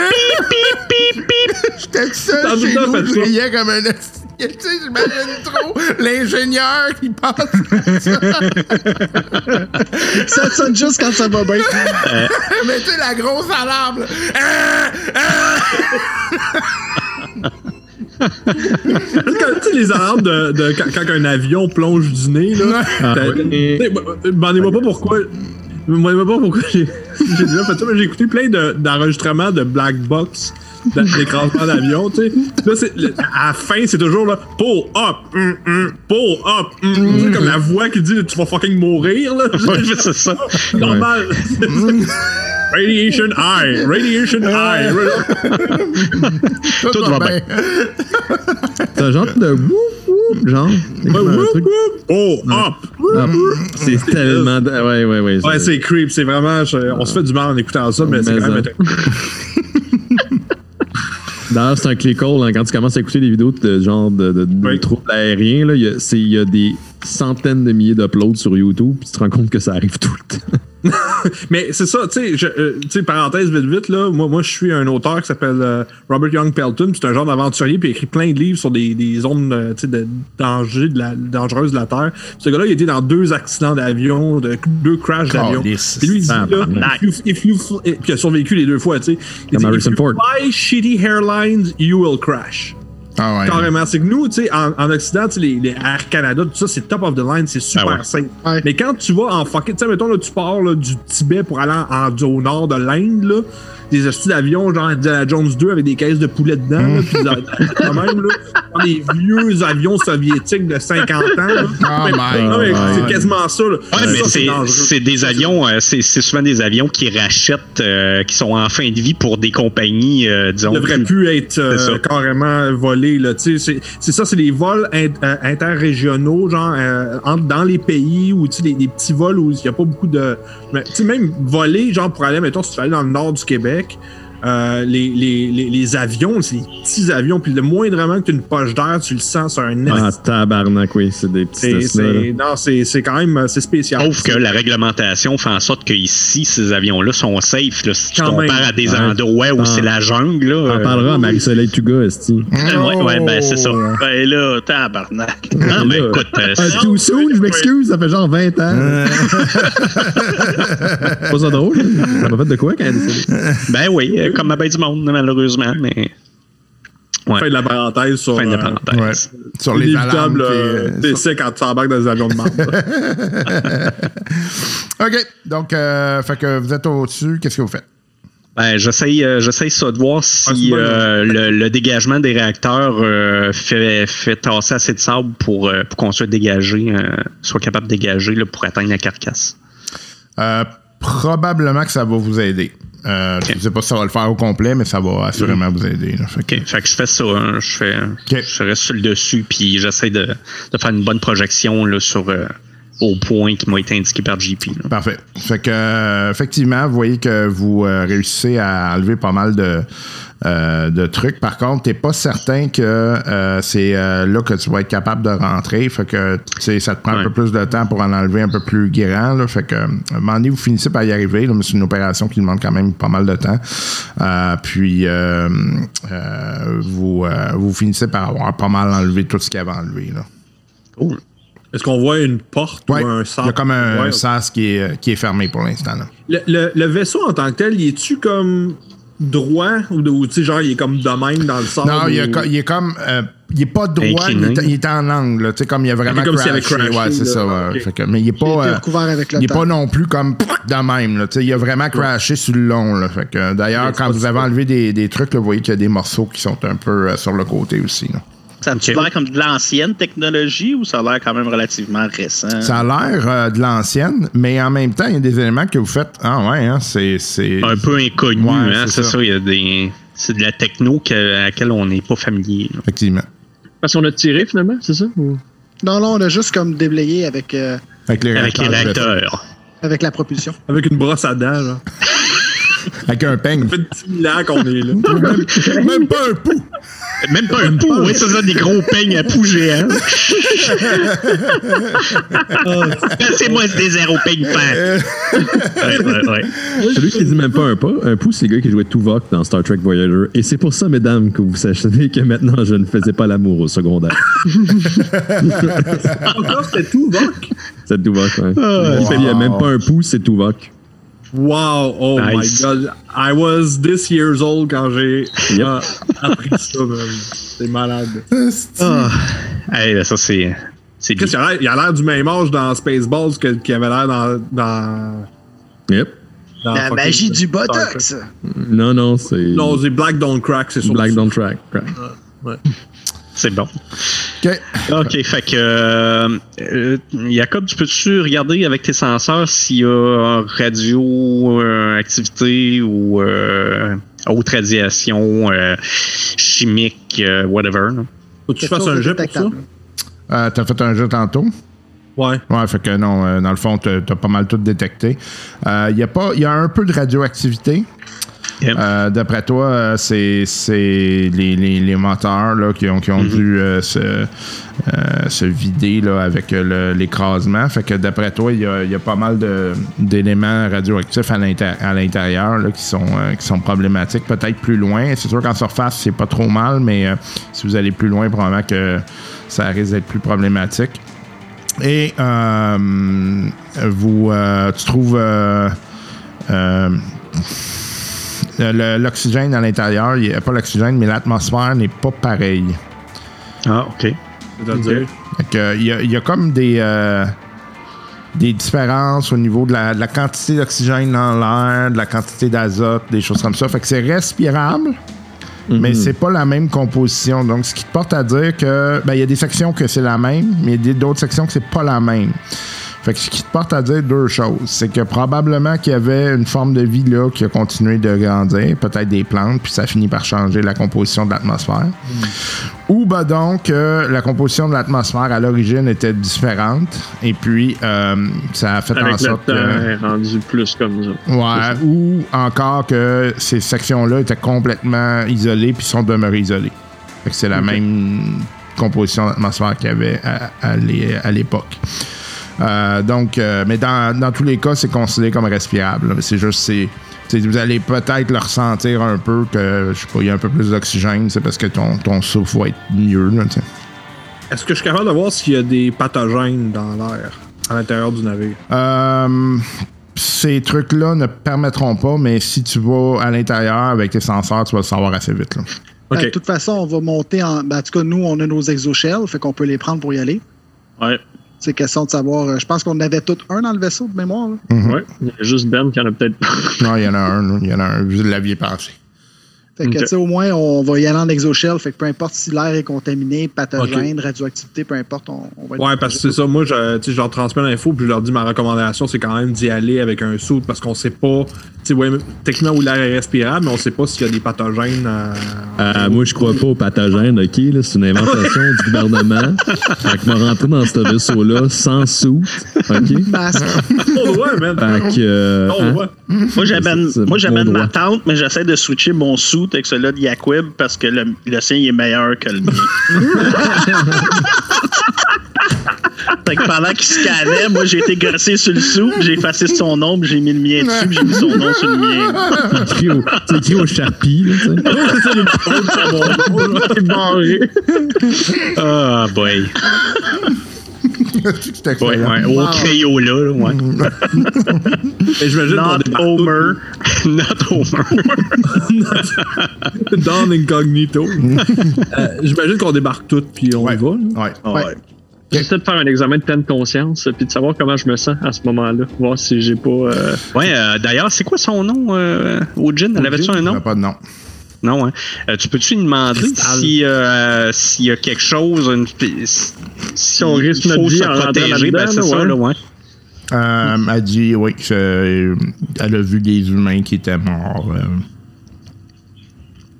pip, pip, pip. J'étais seul chez nous, je riais comme un esti- Tu sais, j'imagine trop l'ingénieur qui passe. Ça sonne juste quand ça va bien. Mais tu sais, la grosse alarme. là. Tu sais, quand- tu sais, les alarmes de, de quand, quand un avion plonge du nez, là. Ah, tu sais, Demandez-moi pas pourquoi. Demandez-moi pas pourquoi j'ai déjà fait ça, mais j'ai écouté plein de- d'enregistrements de, black box d'écrasement d'avion, tu sais. Là, c'est- le- à la fin, c'est toujours là, pull up, hum, hum, pull up, hum. Tu sais, comme la voix qui dit tu vas fucking mourir, là. Ouais, c'est ça. Normal. Radiation high, radiation high. Tout, Tout va bien. C'est un genre de whoop whoop, genre? C'est Ouais, pull up. Ah, c'est tellement. de- Ouais, ouais, ouais. Ouais, c'est creep, c'est vraiment. je- on se fait du mal en écoutant ça, mais c'est Mais quand même. D'ailleurs, c'est un clé call hein, quand tu commences à écouter des vidéos de genre de, de, de Oui. troubles aériens. là, Il y, y a des centaines de milliers d'uploads sur YouTube, puis tu te rends compte que ça arrive tout le temps. Mais c'est ça, tu sais, euh, tu sais, parenthèse vite vite, là, moi, moi je suis un auteur qui s'appelle euh, Robert Young Pelton, c'est un genre d'aventurier, puis il écrit plein de livres sur des, des zones euh, de danger, de la, dangereuses de la Terre. Ce gars-là, il été dans deux accidents d'avion, de, deux crashs d'avion. Puis lui, il dit, là, if you, if il a survécu les deux fois, tu sais. Il Comme dit, if you fly shitty airlines, you will crash. Ah ouais. Carrément. C'est que nous, tu sais, en, en Occident, les, les Air Canada, tout ça, c'est top of the line, c'est super Ah ouais. safe. Ouais. Mais quand tu vas en fucking, tu sais, mettons, là, tu pars là, du Tibet pour aller en, en- au nord de l'Inde, là, des hosties d'avions, genre Indiana Jones 2 avec des caisses de poulet dedans, là, des- quand même, là, dans des vieux avions soviétiques de 50 ans. Là. Oh Mais- my non, mais God. c'est quasiment ça. Là. Ouais, Ça, mais c'est des avions, euh, c'est c'est souvent des avions qui rachètent, euh, qui sont en fin de vie pour des compagnies, euh, disons. Il devrait plus- être euh, carrément volé. C'est ça, c'est les vols euh, interrégionaux, genre euh, dans les pays ou des, des petits vols où il n'y a pas beaucoup de. mais, même voler, genre pour aller, mettons, si tu vas aller dans le nord du Québec. Euh, les, les, les, les avions, c'est des petits avions, puis le moindrement que tu une poche d'air, tu le sens sur un Ah, tabarnak, oui, c'est des petits c'est- Non, c'est quand même c'est spécial. Sauf que la réglementation fait en sorte que ici, ces avions-là sont safe. Là. Si tu compares même. à des Ouais. endroits où Ah. c'est la jungle, là. On euh, parlera à Marie-Soleil Tuga, Esti. ouais, ouais, ben c'est ça. Ben là, tabarnak. Non, mais là, écoute, euh, Ah, too soon, je m'excuse, ça fait genre 20 ans. pas ça drôle. Ça m'a fait de quoi quand décidé? ben oui, comme à ben du monde, malheureusement, mais. Ouais. Fin de la parenthèse sur Fin de la euh, parenthèse. Ouais. Sur les qui, euh, euh, décès quand tu embarques dans des avions de marde. OK. Donc, euh, fait que vous êtes au-dessus. Qu'est-ce que vous faites? Ben, j'essaye, euh, j'essaye ça de voir Ah, si euh, le, le dégagement des réacteurs euh, fait, fait tasser assez de sable pour, euh, pour qu'on soit dégagé, euh, soit capable de dégager là, pour atteindre la carcasse. Euh, probablement que ça va vous aider. Euh, Je ne sais pas si ça va le faire au complet, mais ça va assurément vous aider. là. Fait que- OK. Fait que je fais ça. hein. je, fais, je reste sur le dessus, puis j'essaie de, de faire une bonne projection là, sur euh, au point qui m'a été indiqué par JP. là. Parfait. Fait que, euh, effectivement, vous voyez que vous euh, réussissez à enlever pas mal de, euh, de trucs. Par contre, t'es pas certain que c'est là que tu vas être capable de rentrer. Fait que, ça te prend un peu plus de temps pour en enlever un peu plus grand. Là. Fait que, à un moment donné, vous finissez par y arriver. là, mais c'est une opération qui demande quand même pas mal de temps. Puis, vous, vous finissez par avoir pas mal enlevé tout ce qu'il y avait enlevé. Là. Cool. Est-ce qu'on voit une porte Ouais. ou un Il y a sas? comme un Ouais, sas qui est, qui est fermé pour l'instant. là. Le, le- le vaisseau en tant que tel, il est-tu comme droit ou, tu sais, genre, il est comme de même dans le sable? Non, il, co- il est comme. euh, il est pas droit, il est, il est en angle. Tu sais, comme il a vraiment comme s'il avait crashé. crashé, Ouais, c'est ça. ouais. Ok. Fait que- mais il est a pas. euh, avec il est pas non plus comme de même. Là, Tu sais, il a vraiment crashé sur le long. Là, fait que, d'ailleurs, quand vous avez enlevé des, des trucs, là, vous voyez qu'il y a des morceaux qui sont un peu euh, sur le côté aussi. là. Ça a-tu l'air comme de l'ancienne technologie ou ça a l'air quand même relativement récent? Ça a l'air euh, de l'ancienne, mais en même temps, il y a des éléments que vous faites. Ah ouais, hein, c'est. c'est- Un peu inconnu, Ouais, hein, c'est c'est ça. ça. Il y a des. C'est de la techno que- à laquelle on n'est pas familier. là. Effectivement. Parce qu'on a tiré finalement, c'est ça? Ou- Non, non, on a juste comme déblayé avec, euh, Avec les Avec les réacteurs. avec la propulsion. Avec une brosse à dents, là. Avec un peigne. Ça fait 10 000 ans qu'on est là. même, même pas un pouls. Même pas un pou, oui, c'est ça, des gros peignes à pou géants. Passez-moi ce désert au peigne fin. ouais, ouais, ouais. Celui qui dit même pas un pas, un pouce, c'est le gars qui jouait Tuvok dans Star Trek Voyager. Et c'est pour ça, mesdames, que vous sachez que maintenant, je ne faisais pas l'amour au secondaire. Encore, tout, Voc. C'est Tuvok. Il fait, il y a même pas un pouce, c'est Tuvok. Wow, oh Nice. my god. I was this years old quand j'ai Yep. euh, appris ça, man. C'est malade. Ah. Hey, ben, ça, c'est. C'est Qu'est-ce qu'il a l'air- il a l'air du même âge dans Spaceballs que- qu'il avait l'air dans, dans, Yep. dans La magie du. Botox. Non, non, c'est. Non, c'est Black Don't Crack, c'est sûr. Black Don't. Crack. C'est bon. OK. OK, fait que. Euh, euh, Jacob, tu peux-tu regarder avec tes senseurs s'il y a radio euh, activité ou euh, haute radiation, euh, chimique, euh, whatever? là? Faut que tu fasses un jet pour ça? Euh, T'as fait un jeu tantôt? Ouais. Ouais, fait que non, euh, dans le fond, t'as as pas mal tout détecté. Il y, a pas- y a un peu de radioactivité. Yep. Euh, D'après toi, euh, c'est les, les, les moteurs là, qui ont, qui ont dû euh, se, euh, se vider là, avec l'écrasement. Fait que d'après toi, il y a, il y a pas mal d'éléments radioactifs à l'intérieur qui, sont, qui sont problématiques. Peut-être plus loin. C'est sûr qu'en surface, c'est pas trop mal, mais si vous allez plus loin, probablement que ça risque d'être plus problématique. Et vous, tu trouves l'oxygène à l'intérieur, il y a pas l'oxygène, mais l'atmosphère n'est pas pareille. Ah, OK. C'est-à-dire. Fait que, il, y a, il y a comme des, euh, des différences au niveau de la, de la quantité d'oxygène dans l'air, de la quantité d'azote, des choses comme ça. Fait que c'est respirable, mais c'est pas la même composition. Donc, ce qui te porte à dire que ben, il y a des sections que c'est la même, mais il y a d'autres sections que c'est pas la même. Fait que ce qui te porte à dire deux choses. C'est que probablement qu'il y avait une forme de vie là qui a continué de grandir, peut-être des plantes, puis ça finit par changer la composition de l'atmosphère. Ou ben donc euh, la composition de l'atmosphère à l'origine était différente, et puis euh, ça a fait en le sorte temps, que. est rendu plus comme ça. Ouais, ou encore que ces sections-là étaient complètement isolées puis sont demeurées isolées. Fait que c'est la même composition d'atmosphère qu'il y avait à l'époque. Euh, donc, euh, mais dans, dans tous les cas, c'est considéré comme respirable. C'est juste, c'est, c'est- vous allez peut-être le ressentir un peu que, je sais pas, il y a un peu plus d'oxygène, c'est parce que ton, ton souffle va être mieux. Là. Est-ce que je suis capable de voir s'il y a des pathogènes dans l'air à l'intérieur du navire? Euh, ces trucs-là ne permettront pas, mais si tu vas à l'intérieur avec tes senseurs, tu vas le savoir assez vite. Là. Ben, Ok. de toute façon, on va monter en. ben, en tout cas, nous, on a nos exoshells, fait qu'on peut les prendre pour y aller. Ouais. C'est question de savoir. euh, Je pense qu'on avait tout un dans le vaisseau de mémoire. là. Ouais. Il y a juste Ben qui en a peut-être pas. Non, il y en a un. Il y en a un. Vous l'aviez pensé. Fait que, au moins, on va y aller en exoshell. Fait que peu importe si l'air est contaminé, pathogène, radioactivité, peu importe, on, on va Ouais, parce que c'est ça. Moi, je, tu sais, je leur transmets l'info, puis je leur dis ma recommandation, c'est quand même d'y aller avec un saut parce qu'on sait pas. Ouais, techniquement, où l'air est respirable, mais on sait pas s'il y a des pathogènes. euh, Euh, moi, je crois pas aux pathogènes, OK? là, C'est une invention du gouvernement. Fait que m'a rentré dans ce vaisseau-là sans sou, OK? masque. Oh, ouais, man. Fait que... euh, Oh, hein? ouais. Moi, j'amène, ma tante, mais j'essaie de switcher mon suit avec celui-là de Yaquib parce que le, le sien il est meilleur que le mien. fait que pendant qu'il scannait, moi, j'ai été gossé sur le sou, j'ai effacé son nom, puis j'ai mis le mien dessus, j'ai mis son nom sur le mien. écrit au, c'est écrit au Sharpie, là, tu sais. C'est barré. Ah, boy. C'est Ouais, ouais, au Crayola, là, ouais. J'imagine qu'on Not débarque Homer. Not Homer. tout dans l'incognito. Euh, j'imagine qu'on débarque tout, puis on Ouais. y va. là. Ouais. Ouais. J'essaie de faire un examen de pleine conscience puis de savoir comment je me sens à ce moment-là. Voir si j'ai pas. euh, Ouais, euh, d'ailleurs, c'est quoi son nom, euh, Ojin? Elle avait-tu un Il n'y nom? a pas de nom. Non, hein. Euh, tu peux-tu lui demander si, euh, s'il y a quelque chose, une, si, si on risque notre vie rentrant protéger, ben c'est là, ça, ouais. là, ouais. Euh, elle dit, oui, que, euh, elle a vu des humains qui étaient morts. euh.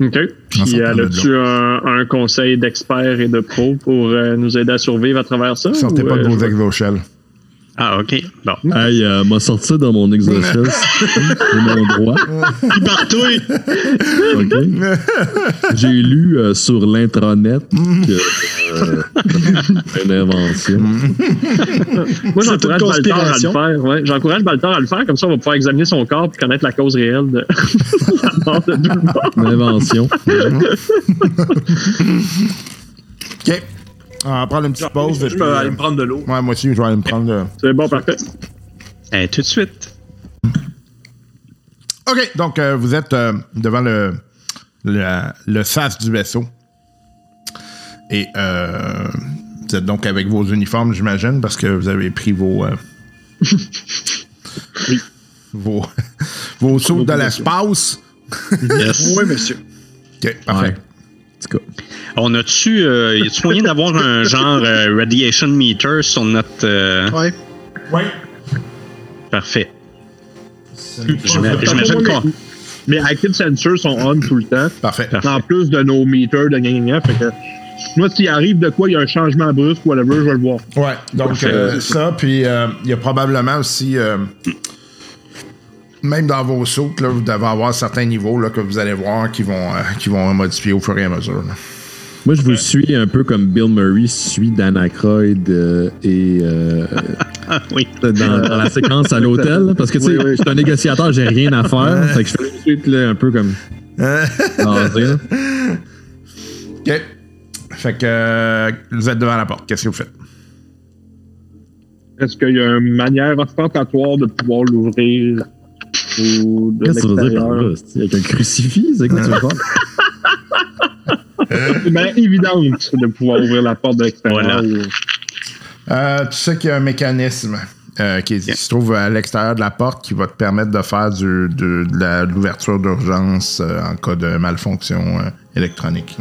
OK. Puis elle a-tu un, un conseil d'experts et de pros pour euh, nous aider à survivre à travers ça? Sortez ou, pas de vos exoshells. Ah, OK. Bon. Hey, euh, m'a sorti dans mon exoshell. C'est mon droit. Il partouille! OK? J'ai lu euh, sur l'intranet que euh, une invention. Moi, j'encourage Baltar à le faire. Ouais. J'encourage Baltar à le faire, comme ça, on va pouvoir examiner son corps et connaître la cause réelle de la mort de tout le monde. Une invention. OK. On va prendre une petite pause. Je et puis, vais aller euh, me prendre de l'eau. ouais, moi aussi, je vais aller me prendre. euh, C'est bon, parfait. Eh, tout de suite. OK, donc euh, vous êtes euh, devant le, le, le sas du vaisseau. Et euh, vous êtes donc avec vos uniformes, j'imagine, parce que vous avez pris vos. euh, vos, vos sauts de l'espace. Yes. Oui, monsieur. OK, parfait. Ouais. En tout cas. On a-tu, euh, y a-tu moyen d'avoir un genre euh, radiation meter sur notre. euh, Ouais. Oui. Parfait. J'ima- J'imagine qu'on. Mes active sensors sont on tout le temps. Parfait. En plus de nos meters de gna gna gna, Fait que moi, s'il arrive de quoi, il y a un changement brusque, whatever, je vais le voir. Ouais, donc euh, ça, puis euh, il y a probablement aussi. euh, même dans vos sautes, là, vous devez avoir certains niveaux là, que vous allez voir qui vont, euh, qui vont modifier au fur et à mesure. là. Moi, je vous suis un peu comme Bill Murray suit Dan Aykroyd euh, et euh, oui. dans, dans la séquence à l'hôtel. Parce que, tu sais, je suis un négociateur, j'ai rien à faire. Fait que je fais tout de suite là, un peu comme. OK. Fait que euh, vous êtes devant la porte. Qu'est-ce que vous faites? Est-ce qu'il y a une manière ostentatoire de pouvoir l'ouvrir ou de Qu'est-ce que tu veux dire par là? Avec un crucifix, c'est quoi tu veux faire? Mais évidente de pouvoir ouvrir la porte de l'extérieur. Voilà. Euh, tu sais qu'il y a un mécanisme euh, qui, se trouve à l'extérieur de la porte qui va te permettre de faire du- de, l'ouverture d'urgence euh, en cas de malfonction euh, électronique.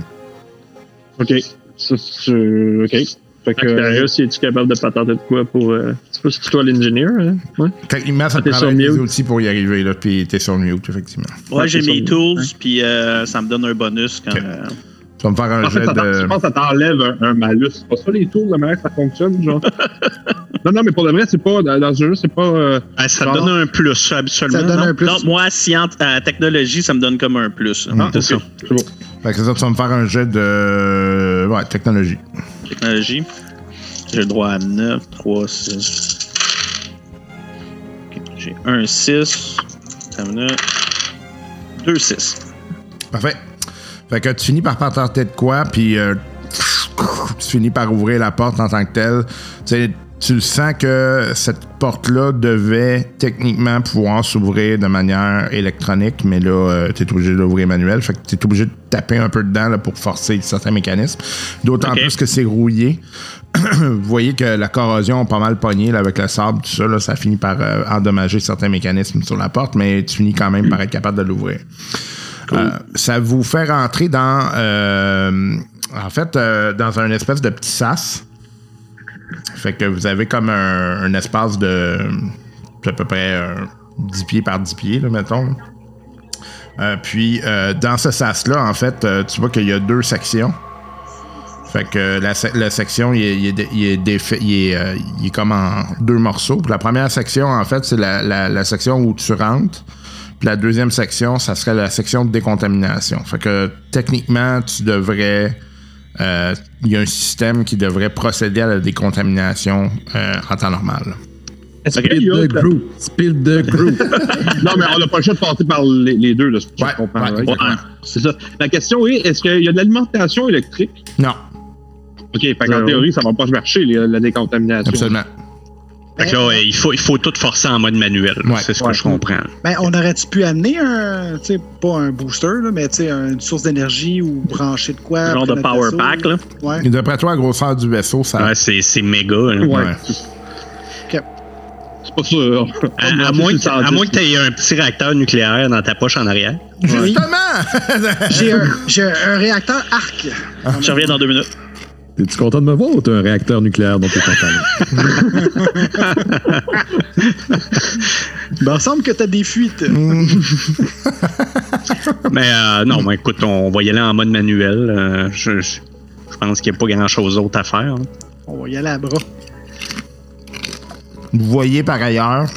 OK. Ça, c'est- OK. Fait que, Extérieur, si es-tu capable de patenter de quoi pour. Euh, c'est pas toi l'ingénieur, hein? Ouais. Techniquement, ça te sur des outils pour y arriver, là, puis t'es sur mute, effectivement. Ouais, j'ai mes tools, puis euh, ça me donne un bonus quand. Tu vas me faire un En fait, jet de. je pense que ça t'enlève un, un malus. C'est pas ça les tours, la manière que ça fonctionne, genre? non, non, mais pour de vrai, c'est pas. Dans ce jeu, c'est pas. euh, Ah, ça Genre- donne un plus, habituellement. Ça donne non? un plus. Non, moi, science, euh, technologie, ça me donne comme un plus. Ah, C'est ça. C'est bon. Fait que ça, tu vas me faire un jet de. Ouais, technologie. Technologie. J'ai le droit à 9, 3, 6. Ok, J'ai un 6. Ça me donne 2, 6. Parfait. Fait que tu finis par patenter de quoi, puis euh, tu finis par ouvrir la porte en tant que telle. Tu sais, tu le sens que cette porte-là devait techniquement pouvoir s'ouvrir de manière électronique, mais là, tu es obligé de l'ouvrir manuel. Fait que tu es obligé de taper un peu dedans là, pour forcer certains mécanismes. D'autant plus que c'est rouillé. Vous voyez que la corrosion a pas mal pogné là, avec le sable, tout ça. Là, ça finit par euh, endommager certains mécanismes sur la porte, mais tu finis quand même par être capable de l'ouvrir. Euh, ça vous fait rentrer dans, euh, en fait, euh, dans un espèce de petit sas. Fait que vous avez comme un, espace de à peu près euh, 10 pieds par 10 pieds, là, mettons. Puis, dans ce sas-là, en fait, tu vois qu'il y a deux sections. Fait que la, se- la section, il est, est comme en deux morceaux. La première section, en fait, c'est la section où tu rentres. Puis la deuxième section, ça serait la section de décontamination. Fait que techniquement, tu devrais. euh, Il y a un système qui devrait procéder à la décontamination euh, en temps normal. Spill qu'il y a the group. Spill the group. Non, mais on n'a pas le choix de passer par les, les deux, là, Ouais, comprends. C'est ça. La question est est-ce qu'il y a de l'alimentation électrique? Non, OK, fait qu'en Euh, en théorie, ça va pas marcher, la décontamination. absolument. Fait que là, ouais, il faut, il faut tout forcer en mode manuel. Ouais. c'est ce Ouais. que je comprends. Ben, on aurait-tu pu amener un, tu sais, pas un booster, là, mais tu sais, une source d'énergie ou brancher de quoi? Genre après de power vaisseau? pack, là. Ouais. Et d'après toi, la grosseur du vaisseau, ça. Ouais, c'est, c'est méga. là. Ouais. Ouais. C'est pas sûr. À, à moins, que- à moins que tu aies un petit réacteur nucléaire dans ta poche en arrière. Justement! J'ai un, j'ai un réacteur arc. Je reviens dans deux minutes. T'es-tu content de me voir ou t'as un réacteur nucléaire dans tes pantalons? Ben, il semble que t'as des fuites. Mais euh, non, mais écoute, on va y aller en mode manuel. Euh, je, je- je pense qu'il n'y a pas grand-chose d'autre à faire. hein. On va y aller à bras. Vous voyez par ailleurs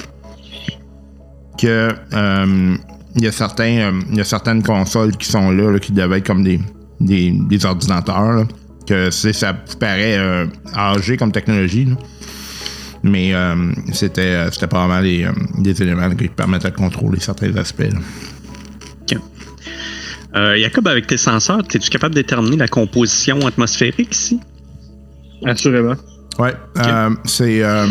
que euh, il y a certains, euh, il y a certaines consoles qui sont là, là, qui devaient être comme des, des, des ordinateurs. là. Que c'est, ça vous paraît euh, âgé comme technologie. là. Mais euh, c'était, euh, c'était pas vraiment des, des éléments qui permettaient de contrôler certains aspects. là. Euh, Jacob, avec tes senseurs, es-tu capable de déterminer la composition atmosphérique ici? Assurément. Ouais, euh, c'est, euh,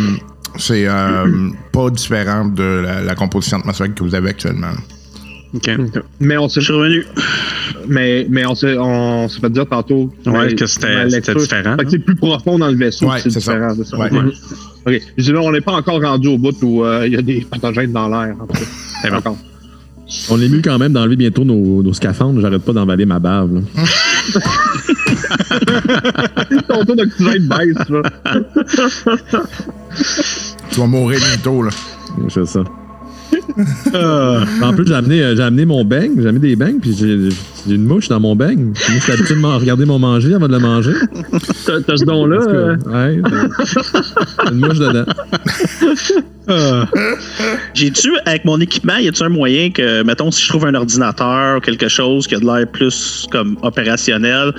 c'est euh, pas différent de la, la composition atmosphérique que vous avez actuellement. OK. Mais on s'est Je suis revenu. mais, mais on s'est on s'est fait dire tantôt Ouais, mais que c'était- différent, Fait que c'est plus profond dans le vaisseau, Ouais, c'est c'est ça. différent, c'est ça. Ouais. OK. Je dis là, on n'est pas encore rendu au bout où euh, il y a des pathogènes dans l'air. en. C'est bon. On est mieux quand même d'enlever bientôt nos, nos scaphandres. J'arrête pas d'emballer ma bave. Ton taux d'oxygène baisse, là. Tu vas mourir bientôt, là. Je fais ça. En plus, j'ai amené, euh, j'ai amené mon beigne, j'ai amené des beignes, puis j'ai j'ai une mouche dans mon beigne. Moi, j'ai l'habitude de regarder mon manger avant de le manger. T'as t'as ce don-là. Euh, ouais, euh, une mouche dedans. J'ai-tu, avec mon équipement, y a-tu un moyen que, mettons, si je trouve un ordinateur ou quelque chose qui a de l'air plus comme opérationnel,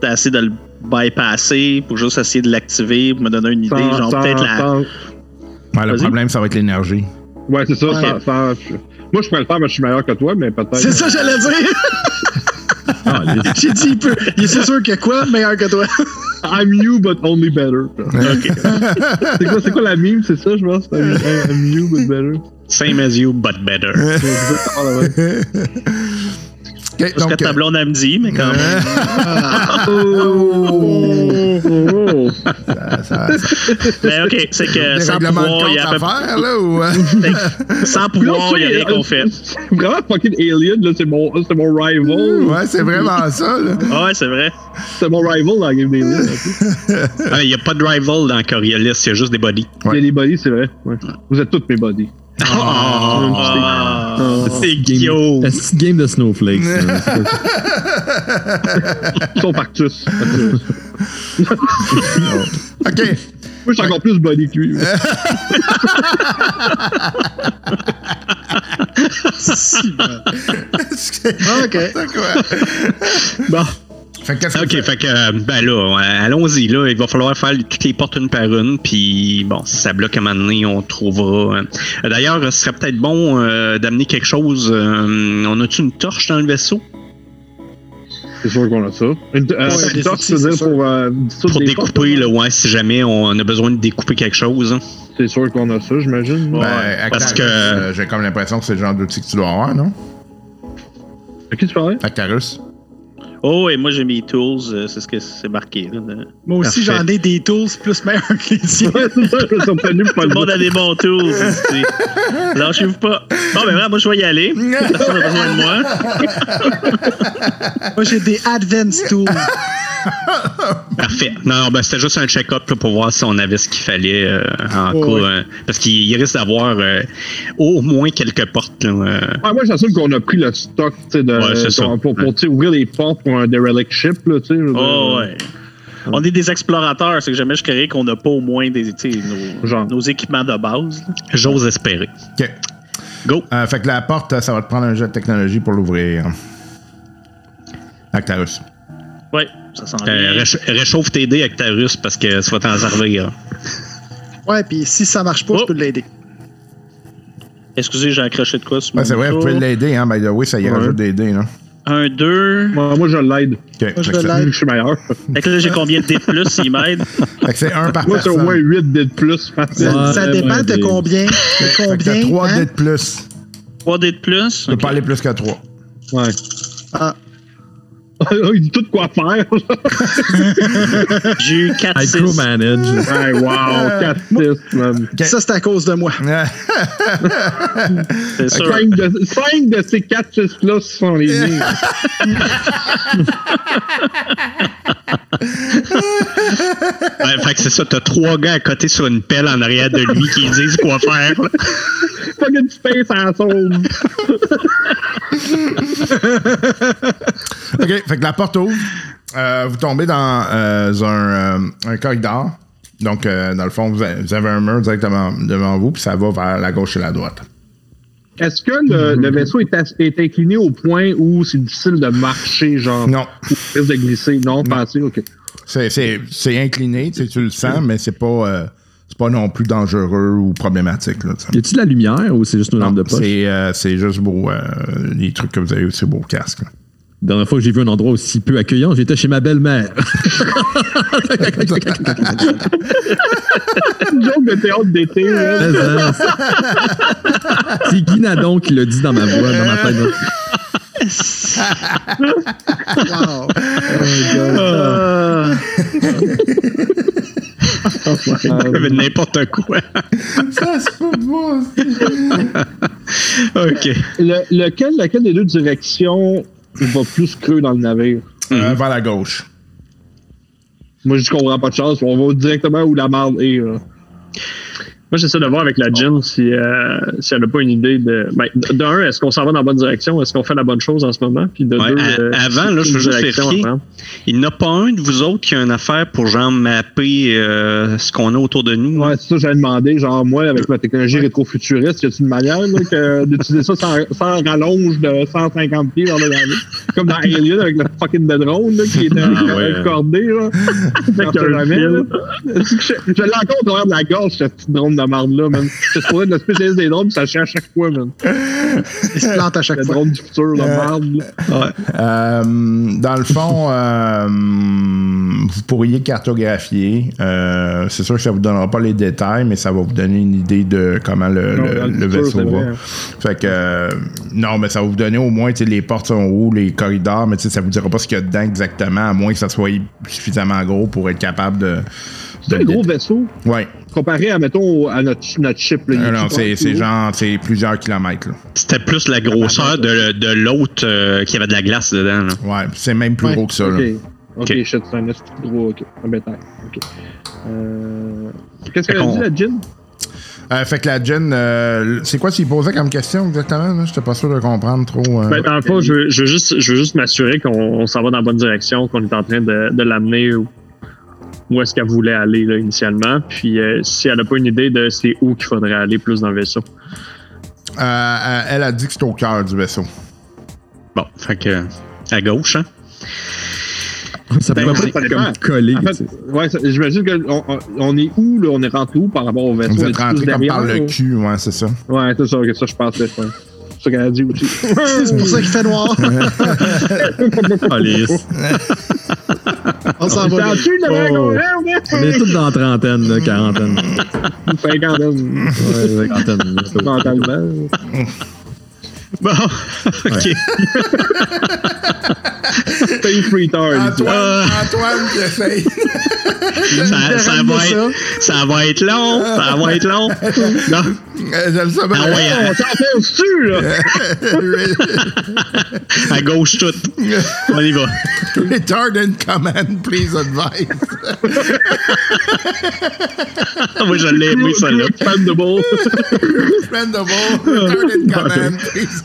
d'essayer de le bypasser pour juste essayer de l'activer, pour me donner une idée, sans- genre sans- peut-être la. Ouais, le Vas-y. problème, ça va être l'énergie. Ouais, c'est ça. Ouais. sans- sans- Moi, je pourrais le faire, mais je suis meilleur que toi, mais peut-être. C'est ça, j'allais dire. Ah, les- J'ai dit, il peut. Il est sûr que quoi, meilleur que toi? I'm you, but only better. c'est quoi, c'est quoi la meme? C'est ça, je pense? I'm, I'm you, but better. Same as you, but better. OK, Parce que donc, ta blonde, elle me dit, mais quand même. Oh! ça- ça- ça- Mais OK, c'est que sans pouvoir, il y a à faire, là, ou... euh? près- Sans pouvoir, il y a rien qu'on fait. Vraiment fucking alien, là. C'est mon, c'est mon rival. Ouais, c'est vraiment ça, là. Ah ouais, c'est vrai. C'est mon rival dans la game d'Alien. Ah, Il n'y a pas de rival dans Coriolis, il y a juste des bodies. Il y a des bodies, c'est vrai. Ouais. Vous êtes tous mes bodies. Ah. C'est Guillaume. C'est game de snowflakes. Sauf Arctus. OK. Moi, je suis encore plus body que lui. OK. Bon. Fait que qu'est-ce que Ok, fait que, euh, ben là, ouais, allons-y, là. Il va falloir faire toutes les portes une par une, puis bon, si ça bloque à un moment donné, on trouvera. hein. D'ailleurs, ce serait peut-être bon euh, d'amener quelque chose. euh, on a-tu une torche dans le vaisseau? C'est sûr qu'on a ça. Une, euh, Ouais, une torche, outils, tu veux dire, c'est pour, euh, découper, portes, là, ouais, si jamais on a besoin de découper quelque chose. hein. C'est sûr qu'on a ça, j'imagine. Ben, parce que- euh, J'ai comme l'impression que c'est le genre d'outil que tu dois avoir, non? À qui tu parlais? Actarus. Oh, et moi, j'ai mes tools, euh, c'est ce que c'est marqué. Là, Moi aussi, j'en ai des tools plus meilleurs que les pas Tout le monde a des bons tools. ici. Lâchez-vous pas. Bon, ben voilà, moi, je vais y aller. Personne n'a besoin de moi. Moi, j'ai des advanced tools. Parfait. Non, non, ben, c'était juste un check-up là, pour voir si on avait ce qu'il fallait euh, en ouais. euh, parce qu'il il risque d'avoir euh, au moins quelques portes. Là, euh. Ouais, moi, j'assume qu'on a pris le stock de, Ouais, c'est ça. pour, ouvrir les portes pour un derelict ship. Là, Oh, ouais. On est des explorateurs, c'est que jamais je créerais qu'on n'a pas au moins des, nos, Genre. nos équipements de base. là. J'ose espérer. OK. Go. Euh, fait que la porte, ça va te prendre un jet de technologie pour l'ouvrir. Actarus. Ouais, ça sent Euh, bien. récha- réchauffe tes dés avec ta russe parce que ça va t'en servir. Ouais, puis si ça marche pas, je Oh. peux l'aider. Excusez, j'ai accroché de quoi mon c'est vrai, vous pouvez l'aider, hein. By the way, ça y Ouais. rajoute des dés, là. Un, deux. Moi, moi, je l'aide. OK. je l'aide. Je suis meilleur. Fait que là, j'ai combien de dés de plus s'il m'aide? fait que c'est un par Moi, c'est au personne. moins 8 dés de plus. Ça, Ouais, ça ouais, dépend de combien. De Fait que combien. t'as 3 hein? dés de plus. Trois dés de plus? Tu peux pas aller plus que 3. Ouais. Ah, Il dit tout quoi faire. J'ai eu 4 6 Micromanage. ouais, wow, 4 6 man. Ça, c'est à cause de moi. C'est sûr. 5 de, cinq de ces 4 6 là sont les miens. Ouais, fait que c'est ça, t'as trois gars à côté sur une pelle en arrière de lui qui disent quoi faire. là. Fucking space asshole. OK, fait que la porte ouvre. Euh, vous tombez dans euh, un, euh, un corridor. Donc, euh, dans le fond, vous avez, un mur directement devant vous, puis ça va vers la gauche et la droite. Est-ce que le, le vaisseau est, incliné au point où c'est difficile de marcher, genre? Non. Ou de glisser? Non, pensez, ok. C'est, c'est, c'est incliné, tu sais, tu le sens, mais c'est pas, euh, c'est pas non plus dangereux ou problématique. Là. Y a-tu de la lumière ou c'est juste une lampe de poche? c'est, euh, c'est juste beau, euh, les trucs que vous avez vos casques. là. La dernière fois que j'ai vu un endroit aussi peu accueillant, j'étais chez ma belle-mère. Une joke de théâtre d'été, c'est Guy Nadon qui l'a dit dans ma voix, dans ma tête. Wow. Mais N'importe quoi. OK. Le- lequel, lequel des deux directions va plus creux dans le navire? Euh, vers la gauche. Moi, je comprends pas de chance. On va directement où la marde est. là. Moi, j'essaie de voir avec la Jean si, euh, si elle n'a pas une idée de. Ben, de- d'un, est-ce qu'on s'en va dans la bonne direction? Est-ce qu'on fait la bonne chose en ce moment? Puis de Ouais, deux, à- euh, avant, là, je veux juste vérifier. Il n'y en a pas un de vous autres qui a une affaire pour genre mapper euh, ce qu'on a autour de nous? Ouais, c'est ça, j'avais demandé, genre, moi, avec ma technologie rétro-futuriste, y a-t-il une manière là, que- d'utiliser ça sans, sans rallonge de 150 pieds dans le? Comme dans Alien avec le fucking de drone là, qui était Ah, ouais. accordé, là. Avec J'en sais un jamais, fil. là. Je, je l'ai encore au travers de la gorge, ce petit drone de marde-là, man. Je suis supposé être le spécialiste des drones, ça chie à chaque fois, man. Il se plante à chaque Le fois. drone du futur, de marde, là. Euh, dans le fond, euh, vous pourriez cartographier. Euh, c'est sûr que ça vous donnera pas les détails, mais ça va vous donner une idée de comment le, Non, le- dans le le futur, vaisseau c'est va. Fait que euh, non, mais ça va vous donner au moins tu sais, les portes sont où, les corridors, mais tu sais, ça vous dira pas ce qu'il y a dedans exactement, à moins que ça soit suffisamment gros pour être capable de. C'est un gros vaisseau, Ouais. comparé à, mettons, à notre, notre chip, là. non, tout c'est genre c'est plusieurs kilomètres. Là. C'était plus la grosseur de, de l'autre euh, qui avait de la glace dedans. là. Ouais, c'est même plus Ouais, gros que ça. Ok. là. Ok, Ok. shit, c'est un gros. Ok, un bétail. Ok. Euh... Qu'est-ce qu'elle a dit, la Jean? Euh, fait que la Jen, euh, c'est quoi s'il posait comme question exactement? là? J'étais pas sûr de comprendre trop. euh. Ben, dans le fond, je veux, je veux juste, je veux juste m'assurer qu'on on s'en va dans la bonne direction, qu'on est en train de, de l'amener où, est-ce qu'elle voulait aller là, initialement. Puis euh, si elle n'a pas une idée de c'est où qu'il faudrait aller plus dans le vaisseau. Euh, euh, elle a dit que c'était au cœur du vaisseau. Bon, fait que à gauche, hein? Ça Ben, pourrait pas être comme collé. En fait, ouais, j'imagine qu'on on, on est où, là? On est rentré où par rapport au vaisseau? Vous On êtes rentré comme par le cul, ouais, c'est ça. Ouais, c'est ça, ok, ça, je pensais. ouais. C'est ça qu'elle a dit aussi. C'est pour ça qu'il fait noir. Police. On s'en va. Oh. dragon? On est tous dans la trentaine, là, quarantaine. Cinquantaine. Ouais, cinquantaine. Mentalement. Bon, ok. Space retard. Antoine, Antoine qui essaye. Ça, ça va être, ça va être long, ça va être long. Non. Euh, sais bien. Ah ouais, On à, s'enfonce-tu, là? à gauche toute. On y va. Retard in command, please advise. Moi, je l'ai aimé, celle-là. Expandable. Expendable, return in command, please.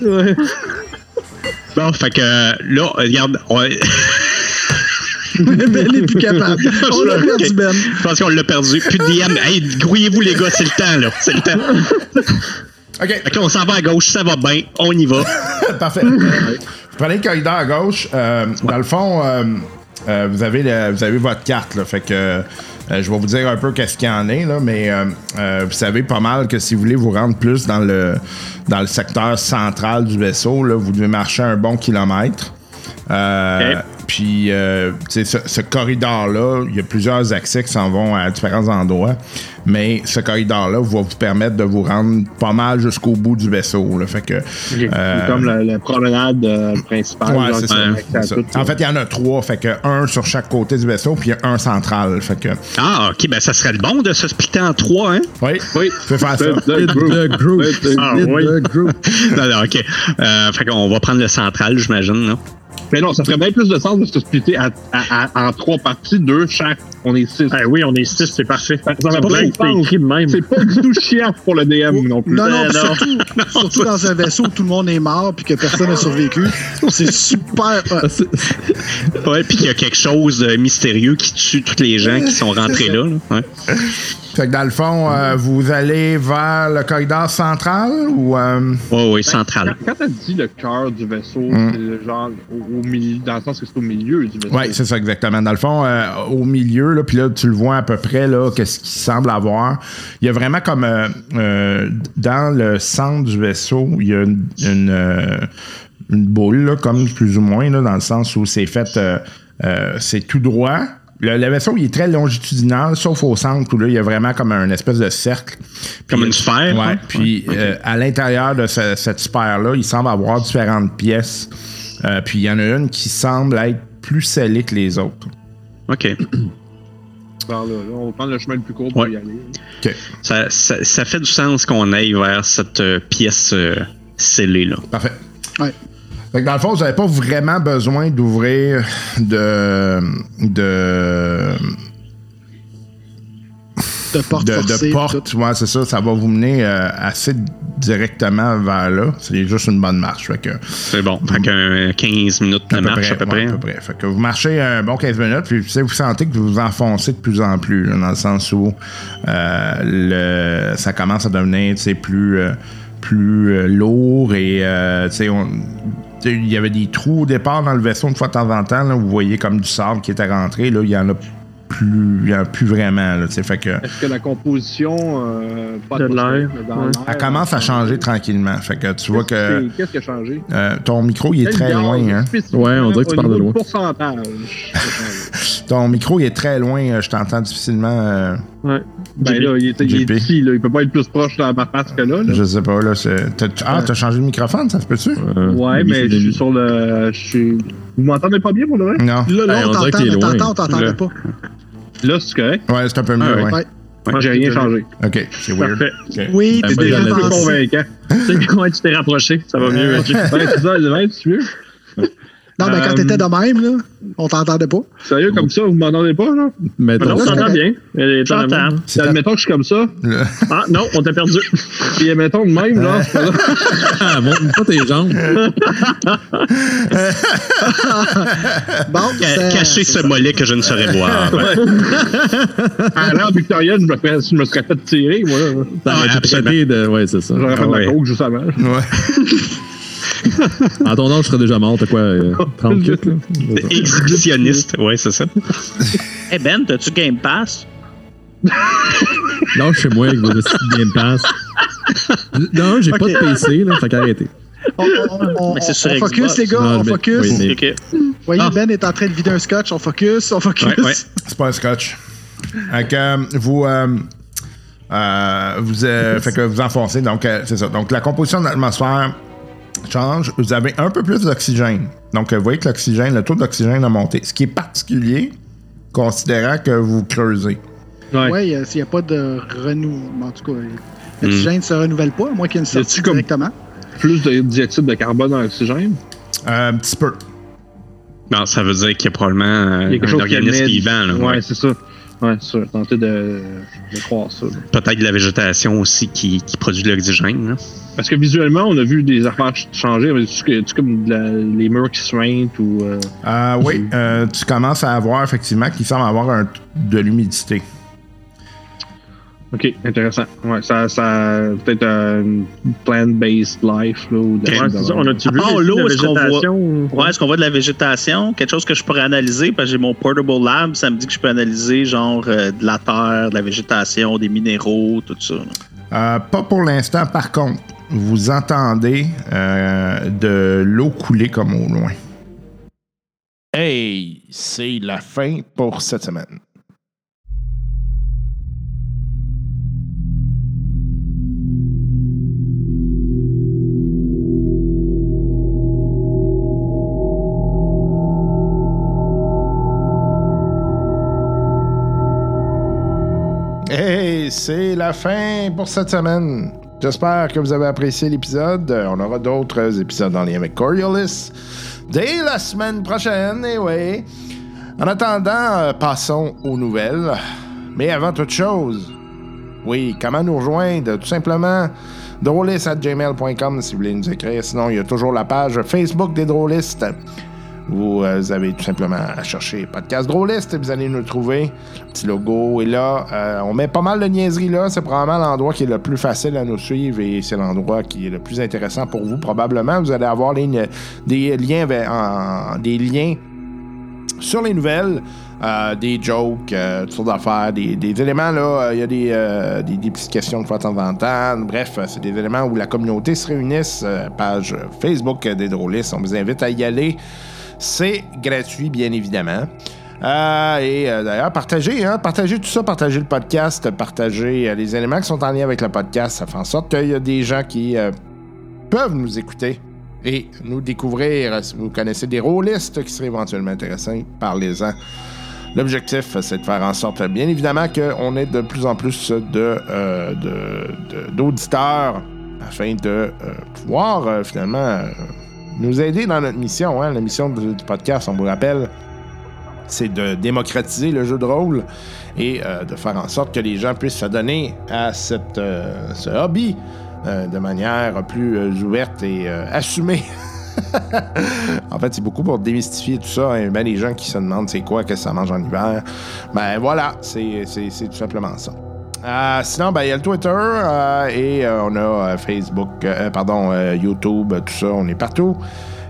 Bon, fait que là, regarde, on- Ben n'est plus capable. On l'a perdu. Ben. Je pense qu'on l'a perdu. Plus de DM. Hey, grouillez-vous, les gars, c'est le temps, là. C'est le temps. OK, Fait qu'on s'en va à gauche, ça va bien. On y va. parfait. Vous prenez le corridor à gauche. euh, Dans le fond, euh, euh, vous, avez le- vous avez votre carte. Là, fait que euh, je vais vous dire un peu qu'est-ce qu'il y en est. Là, mais euh, euh, vous savez pas mal que si vous voulez vous rendre plus dans le, dans le secteur central du vaisseau, là, vous devez marcher un bon kilomètre. Euh. Puis, euh, tu sais, ce, ce corridor-là, il y a plusieurs accès qui s'en vont à différents endroits. Mais ce corridor-là va vous permettre de vous rendre pas mal jusqu'au bout du vaisseau. Là. Fait que, euh, C'est comme la, la promenade principale. Ouais, ça. tout, En fait, il y en a trois. Fait que un sur chaque côté du vaisseau, puis un central. Fait que, Ah, ok, ben ça serait le bon de se splitter en trois, hein? oui, Oui. tu peux faire ça. The Hit group. the group. Ouais, Ah, oui. the group. Non, non, ok. Euh, fait qu'on va prendre le central, j'imagine, là. Mais non, ça ferait bien plus de sens de se splitter à- à- à- en trois parties, deux chaque. On est six. Ah oui, on est six, c'est parfait. Ça va pas c'est écrit de même. C'est pas du tout chiant pour le DM non plus. Non, non, Euh, puis surtout, surtout dans un vaisseau où tout le monde est mort puis que personne n'a survécu. C'est super. Ouais, puis qu'il y a quelque chose de mystérieux qui tue tous les gens qui sont rentrés là. là. Ouais. Fait que dans le fond, euh, vous allez vers le corridor central ou. euh, ouais, central. Quand, quand t'as dit le cœur du vaisseau, Mm. c'est le genre au, au milieu, dans le sens que c'est au milieu du vaisseau. Oui, c'est ça exactement. Dans le fond, euh, au milieu, là, puis là, tu le vois à peu près, là, qu'est-ce qu'il semble avoir. Il y a vraiment comme euh, euh, dans le centre du vaisseau, il y a une, une, euh, une boule, là, comme plus ou moins, là, dans le sens où c'est fait, euh, euh, c'est tout droit. Le, le vaisseau, il est très longitudinal, sauf au centre où là, il y a vraiment comme un espèce de cercle. Comme une sphère, Ouais. hein? Puis euh, à l'intérieur de ce- cette sphère-là, il semble avoir différentes pièces. Euh, puis il y en a une qui semble être plus scellée que les autres. OK. Par là, là, on va prendre le chemin le plus court pour Ouais. y aller. OK. Ça, ça, ça fait du sens qu'on aille vers cette euh, pièce euh, scellée, là. Parfait. Ouais. Fait que dans le fond, vous n'avez pas vraiment besoin d'ouvrir de. de. De porte de, forcée, de porte, ouais, c'est ça. Ça va vous mener euh, assez directement vers là. C'est juste une bonne marche. Fait que, C'est bon. Fait que euh, 15 minutes de marche près, à peu ouais, près. à peu près. Fait que vous marchez un bon 15 minutes, puis tu sais, vous sentez que vous vous enfoncez de plus en plus, là, dans le sens où euh, le, ça commence à devenir tu sais, plus, euh, plus euh, lourd et euh, on- il y avait des trous au départ dans le vaisseau une fois de temps en temps. là, vous voyez comme du sable qui était rentré. Là, il y en a plus, il y en a plus vraiment. Là, fait que, Est-ce que la composition euh, pas De l'air, mais dans ouais. l'air, elle commence à changer tranquillement. Fait que tu vois que Qu'est-ce qui a changé? euh, ton micro il est très loin. Hein? Ouais, on dirait que tu parles de loin. pourcentage. Ton micro il est très loin. euh, Je t'entends difficilement. euh, Ouais. Ben là, il est, il est JP. ici, là. il peut pas être plus proche de ma face que là. là. Je sais pas, là. Ah, t'as changé de microphone, ça se peut-tu? Euh, Ouais, mais je suis sur le. Je suis... Vous m'entendez pas bien pour le vrai? Non. Là, là Hey, on on t'entend, mais loin. t'entends, Là. pas. Là, c'est correct? Ouais, c'est un peu mieux, Ah, ouais. ouais. Moi, j'ai rien changé. Ok, c'est weird. Parfait. Ok. Oui, t'es moi, déjà avancé. convaincant. Tu sais, ouais, tu t'es rapproché, ça va mieux. Ouais, c'est ça, le même, c'est mieux. Non, mais quand Euh, t'étais de même, là, on t'entendait pas. Sérieux, comme ça, vous m'entendez pas, là? Mettons Non, on t'entend bien. Ta- Admettons que je suis comme ça, Ah, non, on t'a perdu. puis admettons de même, là. Ah, montre pas tes jambes. Bon, Ca- c'est- Cacher ce mollet que je ne saurais voir. À l'ère victorienne, je me, ferais- je me serais fait tirer, moi. Ça traité de. Ouais, c'est ça. J'aurais fait de la coke juste avant. Ouais. En ton âge, je serais déjà mort. T'as quoi, euh, 30 kits, là? Exhibitionniste, ouais, c'est ça. Hey Ben, t'as-tu Game Pass? Non, chez moi avec vos petits Game Pass. Non, j'ai pas de PC, là, fait qu'arrêtez. on, on- on- Mais c'est sur on focus, Xbox. les gars, Non, on mais- focus. oui, mais- voyez, Ah. Ben est en train de vider un scotch. On focus, on focus. Ouais, ouais. C'est pas un scotch. Fait que euh, vous. euh, euh, vous, euh, fait que vous enfoncez, donc euh, c'est ça. Donc la composition de l'atmosphère change. Vous avez un peu plus d'oxygène. Donc vous voyez que l'oxygène, le taux d'oxygène a monté. Ce qui est particulier, considérant que vous creusez. Ouais. Ouais, il n'y a, pas de renouvellement. En tout cas, l'oxygène ne se renouvelle pas, à moins qu'il y ait une sortie directement. Plus de dioxyde de carbone dans l'oxygène. Euh, un petit peu. Non, ça veut dire qu'il y a probablement euh, Il y a quelque un chose qui organisme vivant. Là, Ouais, ouais. c'est ça. Ouais, c'est ça. Tenter de, de croire ça. Peut-être de la végétation aussi qui, qui produit de l'oxygène. là. Parce que visuellement, on a vu des affaires ch- changer. Tu comme de la- les murs qui se suintent ou. euh, Euh, oui, euh, tu commences à avoir effectivement qu'il semble avoir un- de l'humidité. Ok, intéressant. Ouais, ça, ça peut-être un plant-based life là, ou de Ouais, c'est ça. On a-tu vu l'eau, est-ce qu'on voit- ou- Ouais, est-ce qu'on voit de la végétation? Quelque chose que je pourrais analyser, parce que j'ai mon Portable Lab, ça me dit que je peux analyser genre euh, de la terre, de la végétation, des minéraux, tout ça. Euh, pas pour l'instant, par contre. Vous entendez euh, de l'eau couler comme au loin. Hey, c'est la fin pour cette semaine. Hey, c'est la fin pour cette semaine. J'espère que vous avez apprécié l'épisode. Euh, On aura d'autres épisodes en lien avec Coriolis dès la semaine prochaine. Et oui. En attendant, euh, passons aux nouvelles. Mais avant toute chose, oui, comment nous rejoindre? Tout simplement, drôliste.gmail.com si vous voulez nous écrire. Sinon, il y a toujours la page Facebook des drôlistes. Vous euh, avez tout simplement à chercher Podcast Drôliste vous allez nous trouver. Le petit logo est là. Euh, on met pas mal de niaiseries là. C'est probablement l'endroit qui est le plus facile à nous suivre et c'est l'endroit qui est le plus intéressant pour vous. Probablement, vous allez avoir des, liens, sur les nouvelles, euh, des jokes, euh, toutes sortes d'affaires, des, éléments, là, il y a des, petites questions de fois de temps en temps. Bref, c'est des éléments où la communauté se réunisse. page Facebook des drôlistes, on vous invite à y aller. C'est gratuit, bien évidemment. Euh, et euh, d'ailleurs, partagez, hein, partagez tout ça, partagez le podcast, partagez euh, les éléments qui sont en lien avec le podcast. Ça fait en sorte qu'il y a des gens qui peuvent nous écouter et nous découvrir. Si vous connaissez des rôlistes qui seraient éventuellement intéressants, parlez-en. L'objectif, c'est de faire en sorte, bien évidemment, qu'on ait de plus en plus de, euh, de- de- d'auditeurs afin de pouvoir finalement nous aider dans notre mission. Hein, la mission du, podcast, on vous rappelle, c'est de démocratiser le jeu de rôle et euh, de faire en sorte que les gens puissent se donner à cette, euh, ce hobby euh, de manière plus ouverte et assumée. en fait, c'est beaucoup pour démystifier tout ça. Et ben, les gens qui se demandent c'est quoi, que ça mange en hiver. Ben voilà, c'est tout simplement ça. Euh, sinon, ben, il y a le Twitter euh, et euh, on a Facebook, pardon, YouTube, tout ça, on est partout.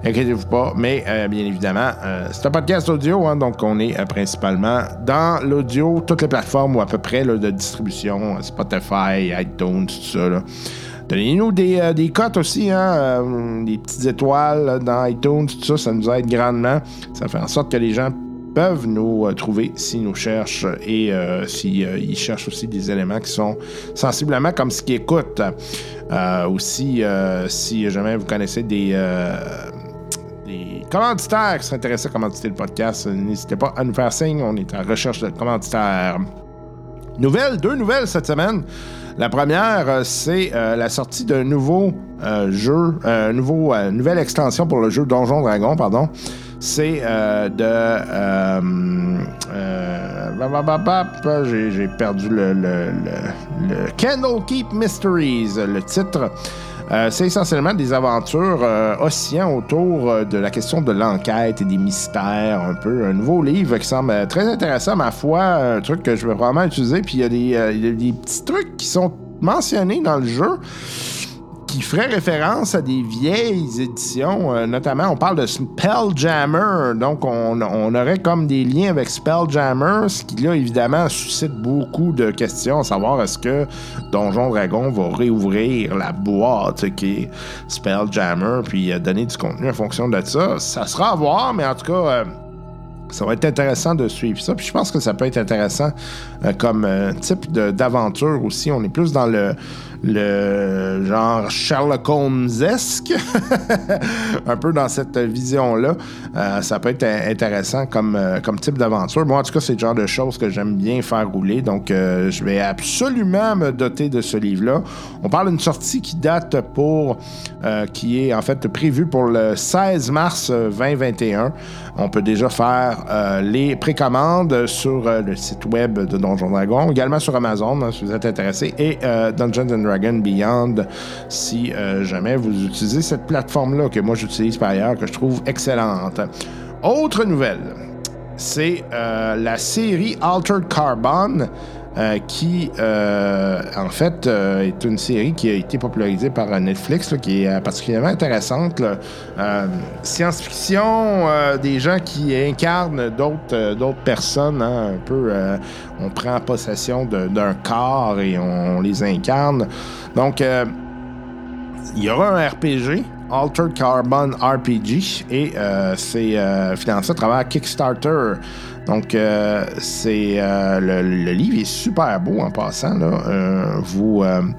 Inquiétez-vous pas, mais bien évidemment, c'est un podcast audio, hein, donc on est principalement dans l'audio, toutes les plateformes ou à peu près là, de distribution, Spotify, iTunes, tout ça. Donnez-nous des, des cotes aussi, hein, des petites étoiles dans iTunes, tout ça, ça nous aide grandement. Ça fait en sorte que les gens peuvent nous euh, trouver s'ils nous cherchent et euh, s'ils cherchent aussi des éléments qui sont sensiblement comme ce qu'ils écoutent. Euh, aussi, euh, si jamais vous connaissez des, euh, commanditaires qui seraient intéressés à commanditer le podcast, euh, n'hésitez pas à nous faire signe. On est en recherche de commanditaires. Nouvelles, deux nouvelles cette semaine. La première, euh, c'est euh, la sortie d'un nouveau euh, jeu, euh, nouveau, euh, nouvelle extension pour le jeu Donjon Dragon, pardon. C'est euh, de. Euh, euh, j'ai, perdu le, le, le, le Candlekeep Mysteries, le titre. Euh, c'est essentiellement des aventures euh, oscillant autour euh, de la question de l'enquête et des mystères, un peu. Un nouveau livre qui semble euh, très intéressant, ma foi, un truc que je vais vraiment utiliser. Puis il y, y a des petits trucs qui sont mentionnés dans le jeu qui feraient référence à des vieilles éditions. Euh, notamment, on parle de Spelljammer. Donc, on, on aurait comme des liens avec Spelljammer, ce qui, là, évidemment, suscite beaucoup de questions, à savoir est-ce que Donjon Dragon va réouvrir la boîte qui est Spelljammer, puis euh, donner du contenu en fonction de ça. Ça sera à voir, mais en tout cas... ça va être intéressant de suivre ça. Puis je pense que ça peut être intéressant euh, comme euh, type d'aventure aussi. On est plus dans le, genre Sherlock Holmes-esque, un peu dans cette vision-là. Euh, ça peut être in- intéressant comme, comme type d'aventure. Moi, en tout cas, c'est le genre de choses que j'aime bien faire rouler. Donc, je vais absolument me doter de ce livre-là. On parle d'une sortie qui date pour, qui est en fait prévue pour le 16 mars euh, 2021. On peut déjà faire euh, les précommandes sur euh, le site web de Donjon Dragon, également sur Amazon hein, si vous êtes intéressé, et euh, Dungeons Dragons Beyond si jamais vous utilisez cette plateforme-là que moi j'utilise par ailleurs, que je trouve excellente. Autre nouvelle, c'est la série Altered Carbon. Euh, qui, euh, en fait, euh, est une série qui a été popularisée par Netflix, qui est particulièrement intéressante. Science-fiction, des gens qui incarnent d'autres personnes, hein, un peu. on prend possession d'un corps et on, les incarne. Donc, il y aura un RPG, Altered Carbon RPG, et c'est financé à travers Kickstarter. Donc, euh, c'est euh, le, livre est super beau en passant. Là. Euh, vous, en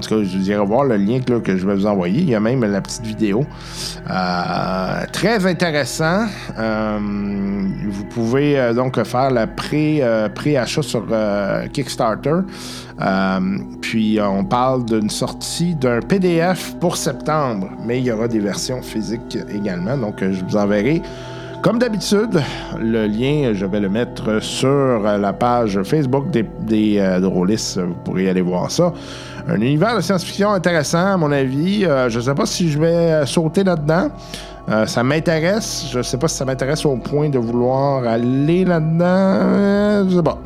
tout cas, je vous dirais voir le lien que je vais vous envoyer. Il y a même la petite vidéo. Très intéressant. Vous pouvez donc faire euh, pré-achat sur Kickstarter. Puis on parle d'une sortie d'un PDF pour septembre, mais il y aura des versions physiques également. Donc je vous enverrai. Comme d'habitude, le lien, je vais le mettre sur la page Facebook des, des euh, drôlistes. Vous pourrez aller voir ça. Un univers de science-fiction intéressant, à mon avis. Euh, je ne sais pas si je vais euh, sauter là-dedans. Ça m'intéresse. Je ne sais pas si ça m'intéresse au point de vouloir aller là-dedans. Je sais pas.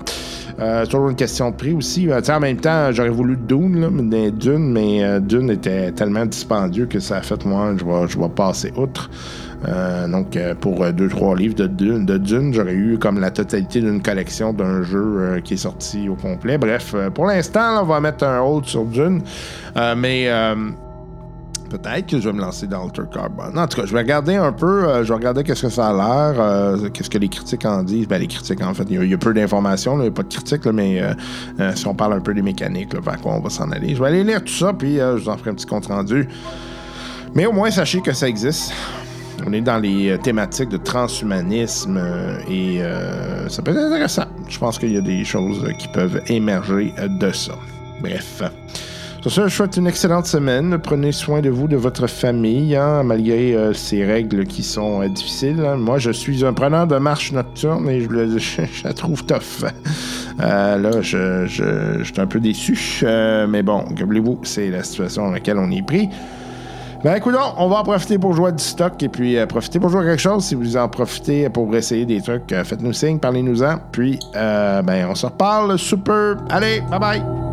Toujours une question de prix aussi. En même temps, j'aurais voulu Dune, là, mais Dune, mais Dune était tellement dispendieux que ça a fait, moi, je vais, je vais passer outre. Euh, donc, euh, pour 2-3 livres de Dune, j'aurais eu comme la totalité d'une collection d'un jeu euh, qui est sorti au complet. Bref, euh, pour l'instant, on va mettre un hold sur Dune. Euh, mais euh, peut-être que je vais me lancer dans Alter Carbon. En tout cas, je vais regarder un peu, euh, je vais regarder qu'est-ce que ça a l'air, euh, qu'est-ce que les critiques en disent. Ben, les critiques, en fait, il y a- peu d'informations, il n'y a pas de critiques, mais euh, euh, si on parle un peu des mécaniques, vers quoi on va s'en aller. Je vais aller lire tout ça, puis euh, je vous en ferai un petit compte rendu. Mais au moins, sachez que ça existe. On est dans les euh, thématiques de transhumanisme euh, et euh, ça peut être intéressant. Je pense qu'il y a des choses qui peuvent émerger de ça. Bref. Sur ça, je souhaite une excellente semaine. Prenez soin de vous, de votre famille, hein, malgré ces règles qui sont difficiles. hein. Moi, je suis un preneur de marche nocturne et je, la trouve tough. Là, je, je, suis un peu déçu. Mais bon, rappelez-vous, c'est la situation dans laquelle on est pris. Ben écoute, on va en profiter pour jouer à du stock et puis euh, profiter pour jouer à quelque chose. Si vous en profitez pour essayer des trucs, euh, faites-nous signe, parlez-nous-en. Puis, euh, ben, on se reparle. Super. Allez, bye bye.